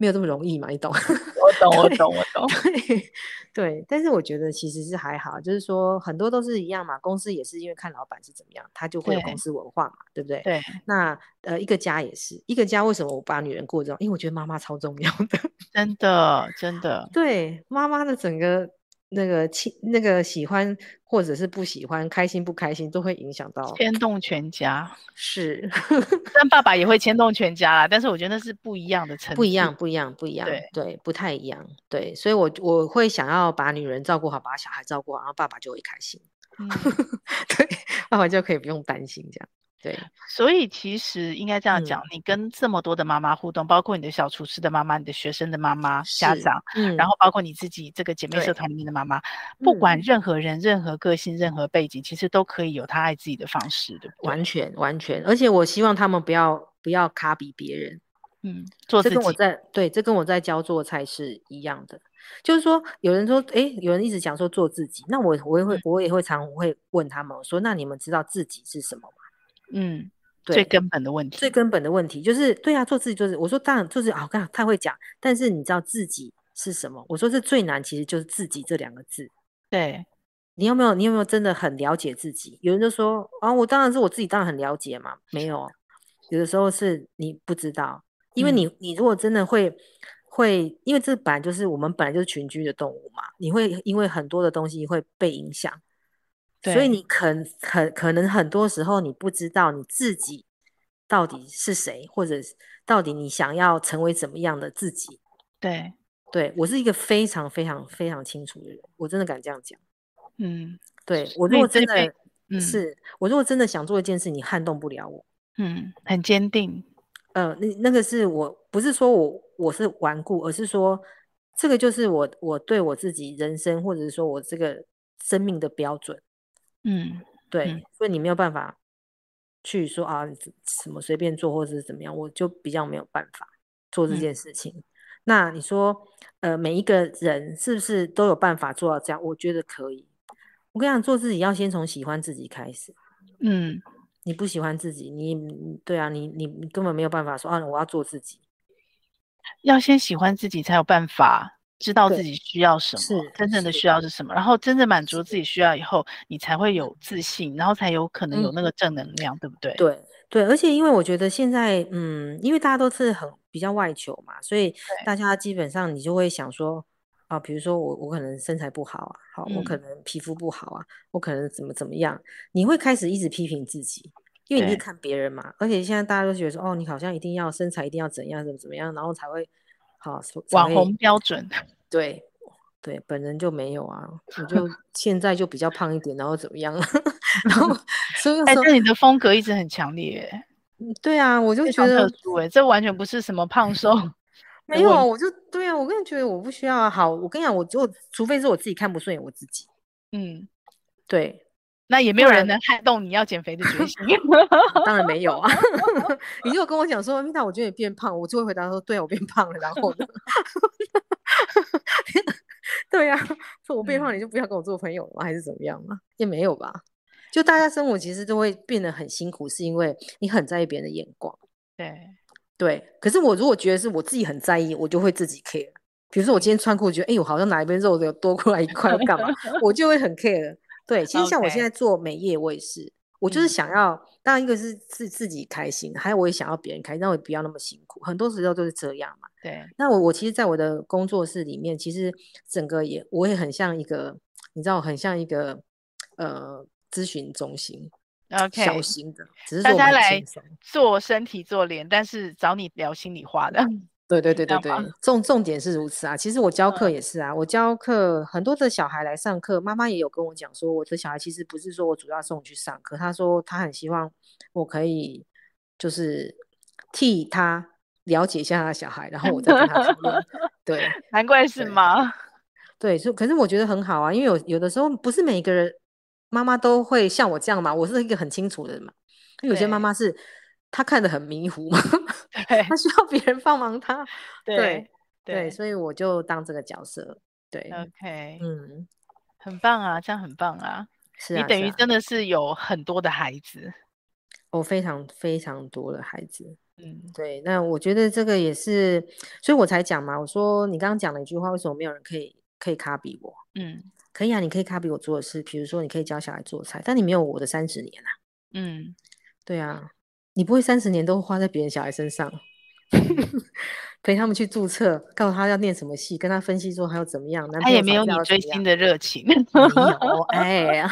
没有这么容易嘛，你懂？我懂，我懂，我懂。对，对，但是我觉得其实是还好，就是说很多都是一样嘛。公司也是因为看老板是怎么样，他就会有公司文化嘛，对，对不对？对。那呃，一个家也是一个家，为什么我把女人过这种？因为我觉得妈妈超重要的，真的，真的。对，妈妈的整个。那个亲，那个喜欢或者是不喜欢，开心不开心，都会影响到牵动全家。是，但爸爸也会牵动全家啦。但是我觉得那是不一样的层次，不一样，不一样，不一样。对对，不太一样。对，所以我我会想要把女人照顾好，把小孩照顾好，然后爸爸就会开心。嗯、对，爸爸就可以不用担心这样。对，所以其实应该这样讲，嗯，你跟这么多的妈妈互动，包括你的小厨师的妈妈、你的学生的妈妈、家长，嗯，然后包括你自己这个姐妹社团里面的妈妈，不管任何人、任何个性、任何背景，其实都可以有他爱自己的方式，对不对？完？全完全，而且我希望他们不要不要卡比别人，嗯，做自己。这跟我在对，这跟我在教做菜是一样的，就是说有人说，哎，有人一直讲说做自己，那我我也会、嗯、我也会常会问他们我说，那你们知道自己是什么吗？嗯，对，最根本的问题，最根本的问题就是，对啊，做自己就是，我说当然做自己，哦，刚太会讲，但是你知道自己是什么？我说这最难，其实就是自己这两个字。对，你有没有，你有没有真的很了解自己？有人就说，啊，我当然是我自己，当然很了解嘛。没有，有的时候是你不知道，因为你，嗯、你如果真的会，会，因为这本来就是我们本来就是群居的动物嘛，你会因为很多的东西会被影响。所以你可可可能很多时候你不知道你自己到底是谁，或者到底你想要成为怎么样的自己。对，对，我是一个非常非常非常清楚的人，我真的敢这样讲。嗯，对，我如果真的，嗯、是我如果真的想做一件事，你撼动不了我。嗯，很坚定。呃，那那个是我不是说我我是顽固，而是说这个就是我我对我自己人生或者是说我这个生命的标准。嗯，对，嗯、所以你没有办法去说啊什么随便做或者是怎么样，我就比较没有办法做这件事情。嗯、那你说呃每一个人是不是都有办法做到这样？我觉得可以。我跟你讲，做自己要先从喜欢自己开始。嗯。你不喜欢自己，你对啊，你你你根本没有办法说啊，我要做自己。要先喜欢自己，才有办法知道自己需要什么，是真正的需要是什么。然后真正满足自己需要以后，你才会有自信，然后才有可能有那个正能量，嗯、对不对？对对，而且因为我觉得现在，嗯，因为大家都是很比较外求嘛，所以大家基本上你就会想说。啊，比如说我我可能身材不好啊，好，我可能皮肤不好啊，嗯、我可能怎么怎么样，你会开始一直批评自己，因为你是看别人嘛，而且现在大家都觉得说，哦，你好像一定要身材一定要怎样怎么怎么样，然后才会好网红标准，对对，本人就没有啊，我就 现在就比较胖一点，然后怎么样，然后所以说，但你的风格一直很强烈，对啊，我就觉得，对，这完全不是什么胖瘦。没有，我就对啊，我个人觉得我不需要啊。好，我跟你讲，我就除非是我自己看不顺眼我自己。嗯，对，那也没有人能撼动你要减肥的决心。当然没有啊。你如果跟我讲说，Mita，我觉得你变胖，我就会回答说，对啊，我变胖了。然后呢？对呀、啊，说我变胖，你就不要跟我做朋友了吗？还是怎么样嘛？也没有吧。就大家生活其实都会变得很辛苦，是因为你很在意别人的眼光。对。对，可是我如果觉得是我自己很在意，我就会自己 care。比如说我今天穿裤，觉得哎，我好像哪一边肉有多过来一块，要干嘛？我就会很 care。对，其实像我现在做美业，我也是.我就是想要，当然一个是自自己开心，还有我也想要别人开心，让我不要那么辛苦。很多时候都是这样嘛。对，那我我其实，在我的工作室里面，其实整个也我也很像一个，你知道，很像一个呃咨询中心。OK，小型的，只是大家来做身体做脸，但是找你聊心里话的。对对对对对，重重点是如此啊。其实我教课也是啊，嗯、我教课很多的小孩来上课，妈妈也有跟我讲说，我的小孩其实不是说我主要送去上课，他说他很希望我可以就是替他了解一下他的小孩，然后我再跟他讨论。对，难怪是吗？对，所以可是我觉得很好啊，因为有有的时候不是每一个人。妈妈都会像我这样嘛？我是一个很清楚的人嘛。有些妈妈是她看得很迷糊嘛，她 需要别人帮忙他。对对，对，所以我就当这个角色。对，OK，嗯，很棒啊，这样很棒啊。是啊，你等于真的是有很多的孩子。我非常非常多的孩子。嗯，对。那我觉得这个也是，所以我才讲嘛。我说你刚刚讲了一句话，为什么没有人可以可以 copy 我？嗯。可以啊，你可以 copy 我做的事，比如说你可以教小孩做菜，但你没有我的三十年啊。嗯，对啊，你不会三十年都花在别人小孩身上，陪他们去注册，告诉他要念什么戏，跟他分析说还要怎么样。他也没有你追星的热情。没有，哎呀，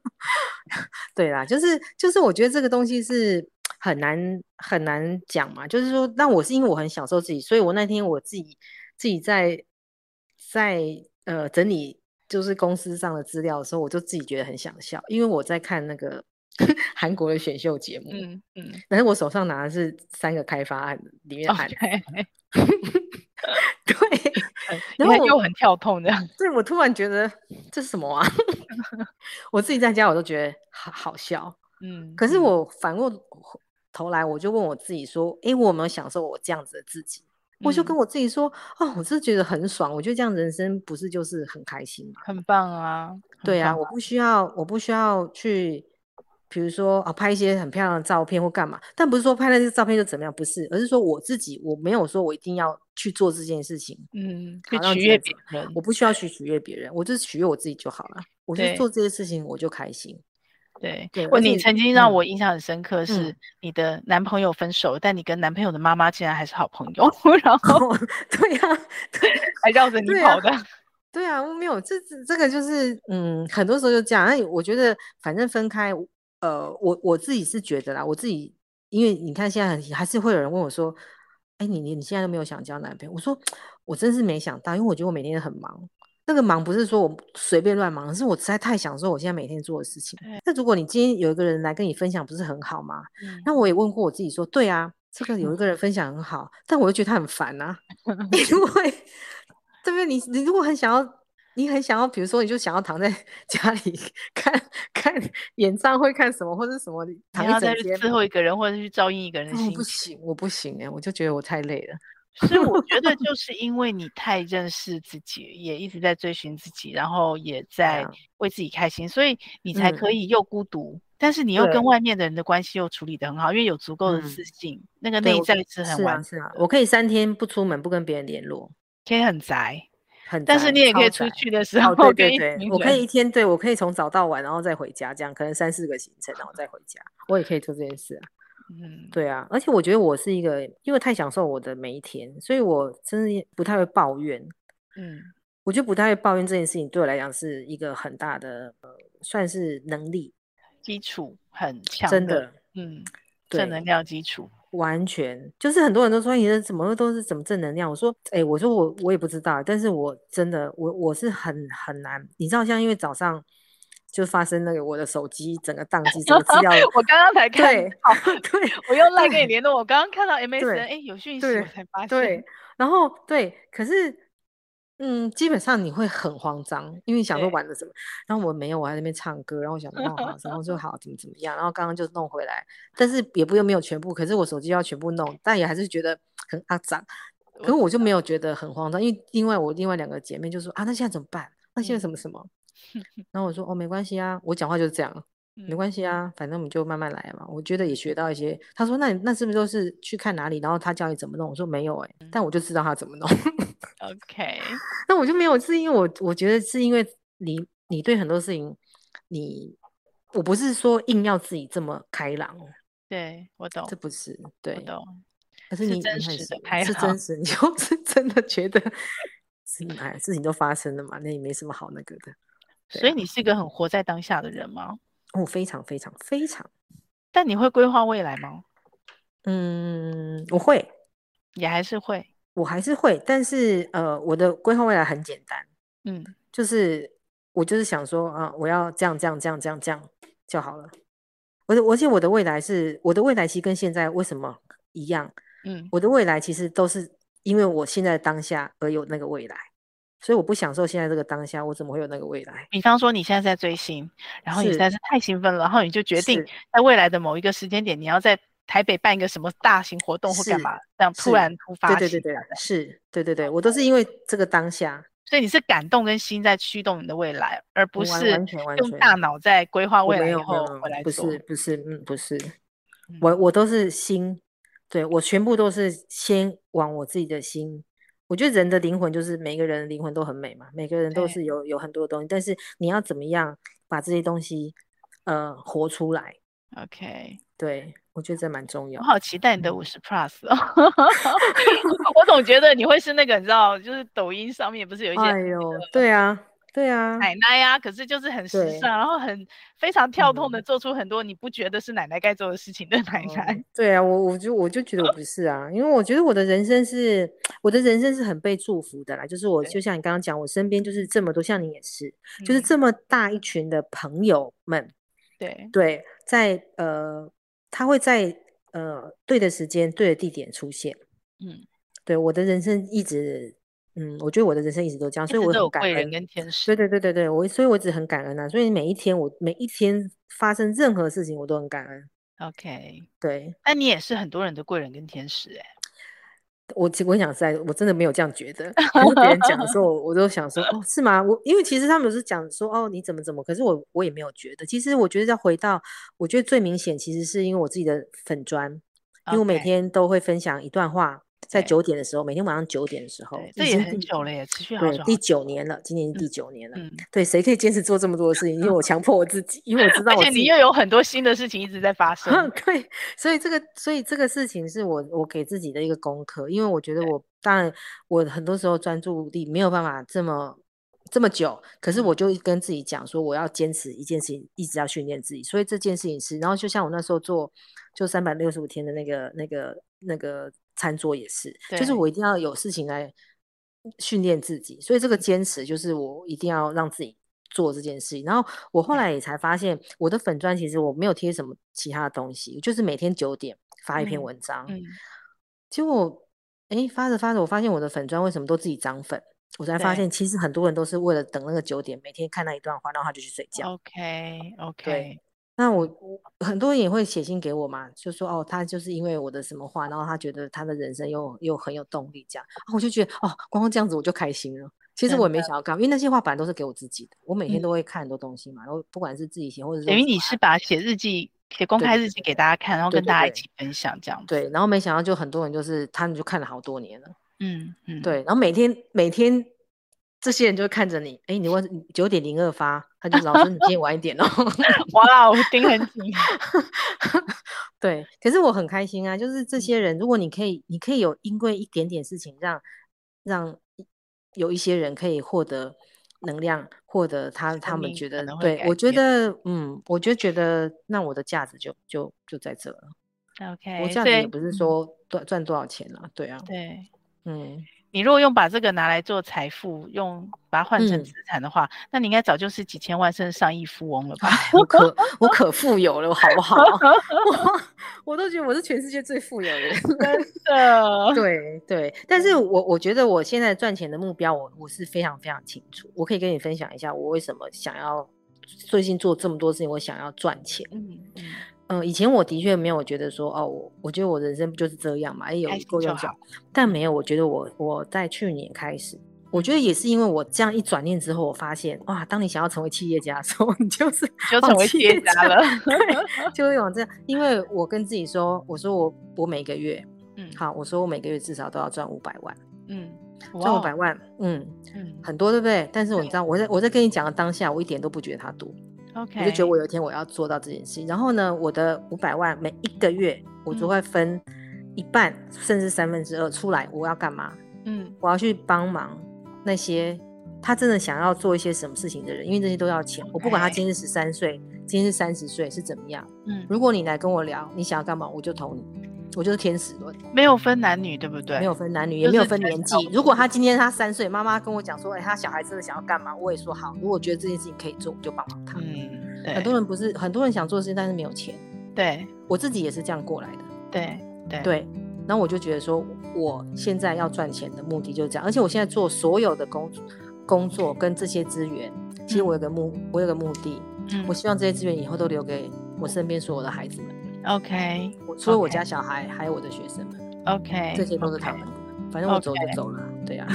对啦，就是就是，我觉得这个东西是很难很难讲嘛。就是说，那我是因为我很享受自己，所以我那天我自己自己在在呃整理。就是公司上的资料的时候，我就自己觉得很想笑，因为我在看那个 韩国的选秀节目，嗯嗯，但是我手上拿的是三个开发案里面的案子，Okay. 对，然后又很跳痛这样，对，我突然觉得这是什么啊？我自己在家我都觉得好好笑，嗯，可是我反过头来，我就问我自己说，哎，我有没有享受我这样子的自己？我就跟我自己说，嗯、哦，我是觉得很爽，我觉得这样人生不是就是很开心吗？很棒啊！对啊，我不需要，我不需要去，比如说啊，拍一些很漂亮的照片或干嘛，但不是说拍那些照片就怎么样，不是，而是说我自己，我没有说我一定要去做这件事情，嗯，去取悦别人，我不需要去取悦别人，我就是取悦我自己就好了，我就做这些事情我就开心。对，我你曾经让我印象很深刻是你的男朋友分手，但你跟男朋友的妈妈竟然还是好朋友，然后对呀，对，还绕着你跑的，对啊，我没有，这这个就是嗯，很多时候就这样。那我觉得反正分开，呃，我我自己是觉得啦，我自己因为你看现在还是会有人问我说，哎，你你你现在都没有想交男朋友？我说我真是没想到，因为我觉得我每天都很忙。那个忙不是说我随便乱忙，是我实在太享受我现在每天做的事情。那如果你今天有一个人来跟你分享，不是很好吗？嗯、那我也问过我自己说，对啊，这个有一个人分享很好，嗯、但我又觉得他很烦啊 因为对不对？你你如果很想要，你很想要，比如说你就想要躺在 家里看看演唱会，看什么或者什么，躺一整天，伺候一个人或者去照应一个人，我不行，我不行哎，我就觉得我太累了。所以我觉得，就是因为你太认识自己，也一直在追寻自己，然后也在为自己开心，所以你才可以又孤独，嗯、但是你又跟外面的人的关系又处理得很好，因为有足够的自信，嗯、那个内在是很完是啊，我可以三天不出门，不跟别人联络，可以很宅，很，但是你也可以出去的时候，对对对，我可以一天，对我可以从早到晚，然后再回家，这样可能三四个行程，然后再回家，我也可以做这件事啊。嗯，对啊，而且我觉得我是一个，因为太享受我的每一天，所以我真的不太会抱怨。嗯，我就不太会抱怨这件事情，对我来讲是一个很大的，呃，算是能力基础很强，真的，嗯，正能量基础，完全就是很多人都说你的怎么都是怎么正能量，我说，哎，我说我我也不知道，但是我真的我我是很很难，你知道，像因为早上。就发生那个我的手机整个宕机，整个资料 我刚刚才看，对，对，我又赖跟你联络，我刚刚看到 MSN，哎，有讯息我才发现，对，然后对，可是嗯，基本上你会很慌张，因为想说玩了什么，然后我没有，我在那边唱歌，然后我想说好，然后就 好怎么怎么样，然后刚刚就弄回来，但是也不用没有全部，可是我手机要全部弄，但也还是觉得很肮脏，可是我就没有觉得很慌张，因为另外我另外两个姐妹就说啊，那现在怎么办？那现在什么什么？然后我说哦，没关系啊，我讲话就是这样，没关系啊，反正我们就慢慢来嘛。我觉得也学到一些。他说那你那是不是都是去看哪里，然后他教你怎么弄？我说没有哎、欸，但我就知道他怎么弄。OK，那我就没有，是因为我我觉得是因为你你对很多事情，你我不是说硬要自己这么开朗。对，我懂，这不是对，我懂。可是你是真实的开朗，是真实，你就 是真的觉得是哎，事情都发生了嘛，那也没什么好那个的。所以你是一个很活在当下的人吗？哦，非常非常非常。但你会规划未来吗？嗯，我会，也还是会，我还是会。但是呃，我的规划未来很简单，嗯，就是我就是想说啊，我要这样这样这样这样这样就好了。我的，而且我的未来是，我的未来其实跟现在为什么一样？嗯，我的未来其实都是因为我现在当下而有那个未来。所以我不享受现在这个当下，我怎么会有那个未来？比方说你现在在追星，然后你实在是太兴奋了，然后你就决定在未来的某一个时间点，你要在台北办一个什么大型活动或干嘛，这样突然突发。对对对对，是，对对对，我都是因为这个当下，所以你是感动跟心在驱动你的未来，而不是用大脑在规划未来以后回来做。不是不是，嗯，不是，我我都是心，对，我全部都是先往我自己的心。我觉得人的灵魂就是每个人的灵魂都很美嘛，每个人都是有有很多东西，但是你要怎么样把这些东西呃活出来？OK，对，我觉得这蛮重要。我好期待你的五十 Plus 哦，我总觉得你会是那个你知道，就是抖音上面不是有一些，哎呦，对啊。对啊，奶奶呀、啊，可是就是很时尚，然后很非常跳动的做出很多你不觉得是奶奶该做的事情的奶奶。嗯、对啊，我我就我就觉得我不是啊，因为我觉得我的人生是我的人生是很被祝福的啦，就是我就像你刚刚讲，我身边就是这么多，像你也是，就是这么大一群的朋友们。对对，在呃，他会在呃对的时间、对的地点出现。嗯，对，我的人生一直。嗯，我觉得我的人生一直都这样，所以我很感恩。人跟天使。对对对对对，我所以我一直很感恩啊。所以每一天我每一天发生任何事情，我都很感恩。OK，对。那你也是很多人的贵人跟天使 哎。我其实我想在，我真的没有这样觉得。可是别人讲的时候，我都想说哦，是吗？我因为其实他们是讲说哦，你怎么怎么，可是我我也没有觉得。其实我觉得要回到，我觉得最明显其实是因为我自己的粉砖因为我每天都会分享一段话。在九点的时候，每天晚上九点的时候，这也很久了耶，持续好久。对，第九年了，今年是第九年了。嗯，对，谁可以坚持做这么多的事情？因为我 强迫我自己，因为我知道我，而且你又有很多新的事情一直在发 生。对，所以这个，所以这个事情是我我给自己的一个功课，因为我觉得我当然我很多时候专注力没有办法这么这么久，可是我就跟自己讲说，我要坚持一件事情，一直要训练自己。所以这件事情是，然后就像我那时候做，就三百六十五天的那个那个那个。那个餐桌也是，就是我一定要有事情来训练自己，所以这个坚持就是我一定要让自己做这件事情。然后我后来也才发现，我的粉砖其实我没有贴什么其他的东西，就是每天九点发一篇文章。嗯，结果哎发着发着，我发现我的粉砖为什么都自己涨粉？我才发现其实很多人都是为了等那个九点，每天看那一段话，然后他就去睡觉。OK OK。对。那我我很多人也会写信给我嘛，就说哦，他就是因为我的什么话，然后他觉得他的人生又又很有动力，这样，我就觉得哦，光光这样子我就开心了。其实我也没想要干，因为那些话本来都是给我自己的，我每天都会看很多东西嘛，然后不管是自己写或者是等于你是把写日记、写公开日记给大家看，然后跟大家一起分享这样子。对，然后没想到就很多人就是他们就看了好多年了，嗯嗯，对，然后每天每天。这些人就会看着你，哎，你问九点零二发，他就 老师你今天晚一点哦。哇，我盯很紧。对，可是我很开心啊，就是这些人，如果你可以，你可以有因为一点点事情让让有一些人可以获得能量，获得他他们觉得，对我觉得，嗯，我就觉得那我的价值就就就在这了。OK，我价值也不是说赚赚多少钱啊，对啊，对，嗯。你如果用把这个拿来做财富，用把它换成资产的话，嗯，那你应该早就是几千万甚至上亿富翁了吧？我可我可富有了，好不好？我 我都觉得我是全世界最富有的人，真的。对对，但是我我觉得我现在赚钱的目标，我我是非常非常清楚。我可以跟你分享一下，我为什么想要最近做这么多事情，我想要赚钱。嗯嗯。嗯，以前我的确没有觉得说，哦，我我觉得我人生不就是这样嘛，也，有一个要讲，但没有，我觉得我我在去年开始，我觉得也是因为我这样一转念之后，我发现，哇，当你想要成为企业家的时候，你就是就成为企业家了，对，就会往这样，因为我跟自己说，我说我我每个月，嗯，好，我说我每个月至少都要赚五百万，嗯，赚五百万，嗯嗯，很多对不对？但是我知道，我在我在跟你讲的当下，我一点都不觉得它多。我就觉得我有一天我要做到这件事情，然后呢，我的五百万每一个月我就会分一半、嗯、甚至三分之二出来，我要干嘛？嗯，我要去帮忙那些他真的想要做一些什么事情的人，因为这些都要钱。我不管他今天是十三岁，今天是三十岁是怎么样，嗯，如果你来跟我聊，你想要干嘛，我就投你，我就是天使轮，没有分男女，对不对？没有分男女，也没有分年纪。如果他今天他三岁，妈妈跟我讲说，哎、欸，他小孩真的想要干嘛，我也说好。如果觉得这件事情可以做，我就帮帮他。嗯，很多人不是很多人想做的事情，但是没有钱。对，我自己也是这样过来的。对对对，然后我就觉得说，我现在要赚钱的目的就是这样，而且我现在做所有的工工作跟这些资源，其实我有个目，嗯、我有个目的，嗯，我希望这些资源以后都留给我身边所有的孩子们。OK，除了我家小孩.还有我的学生们。OK，这些都是他们的。反正我走就走了.对呀、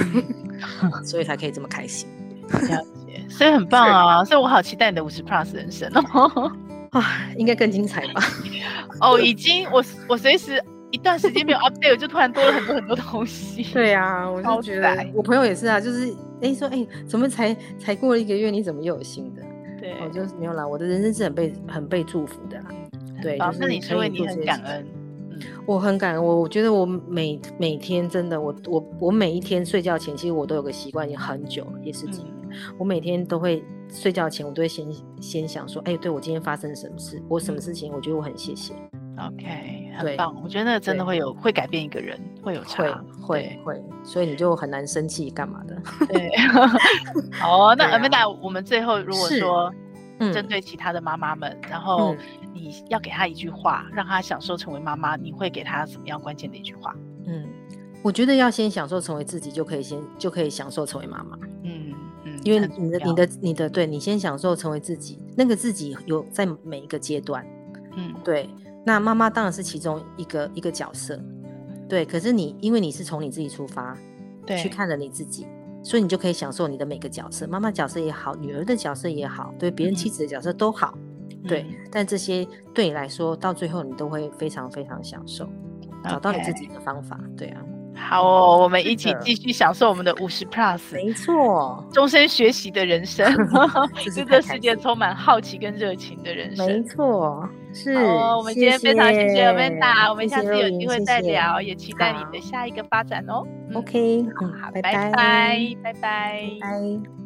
啊，所以才可以这么开心。了解，所以很棒啊！所以我好期待你的五十 Plus 人生哦。啊，应该更精彩吧？哦，已经，我我随时一段时间没有 update，我就突然多了很多很多东西。对呀、啊，我就觉得我朋友也是啊，就是哎说哎，怎么才才过了一个月，你怎么又有新的？对，我就是没有啦，我的人生是很被很被祝福的。对，就是那你是为你很感恩，嗯，我很感恩。我我觉得我每每天真的，我我我每一天睡觉前，其实我都有个习惯，已经很久了，也是几年。我每天都会睡觉前，我都会先先想说，哎，对我今天发生了什么事，我什么事情，我觉得我很谢谢。OK，很棒。我觉得那真的会有会改变一个人，会有差，会会。所以你就很难生气干嘛的？对。好，那 Amanda，我们最后如果说。针对其他的妈妈们，嗯，然后你要给她一句话，让她享受成为妈妈，你会给她什么样关键的一句话？嗯，我觉得要先享受成为自己，就可以先就可以享受成为妈妈。嗯嗯，因为你的你的你的对，你先享受成为自己，那个自己有在每一个阶段。嗯，对。那妈妈当然是其中一个一个角色，对。可是你因为你是从你自己出发，对，去看了你自己。所以你就可以享受你的每个角色，妈妈角色也好，女儿的角色也好，对别人妻子的角色都好，嗯、对。但这些对你来说，到最后你都会非常非常享受找到你自己的方法，对啊。好哦，我们一起继续享受我们的五十 plus，没错，终身学习的人生，对这世界充满好奇跟热情的人生，没错，是。我们今天非常谢谢 Amanda，我们下次有机会再聊，也期待你的下一个发展哦。OK，嗯，好，拜拜，拜拜，拜拜。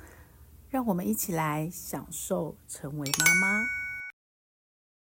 让我们一起来享受成为妈妈。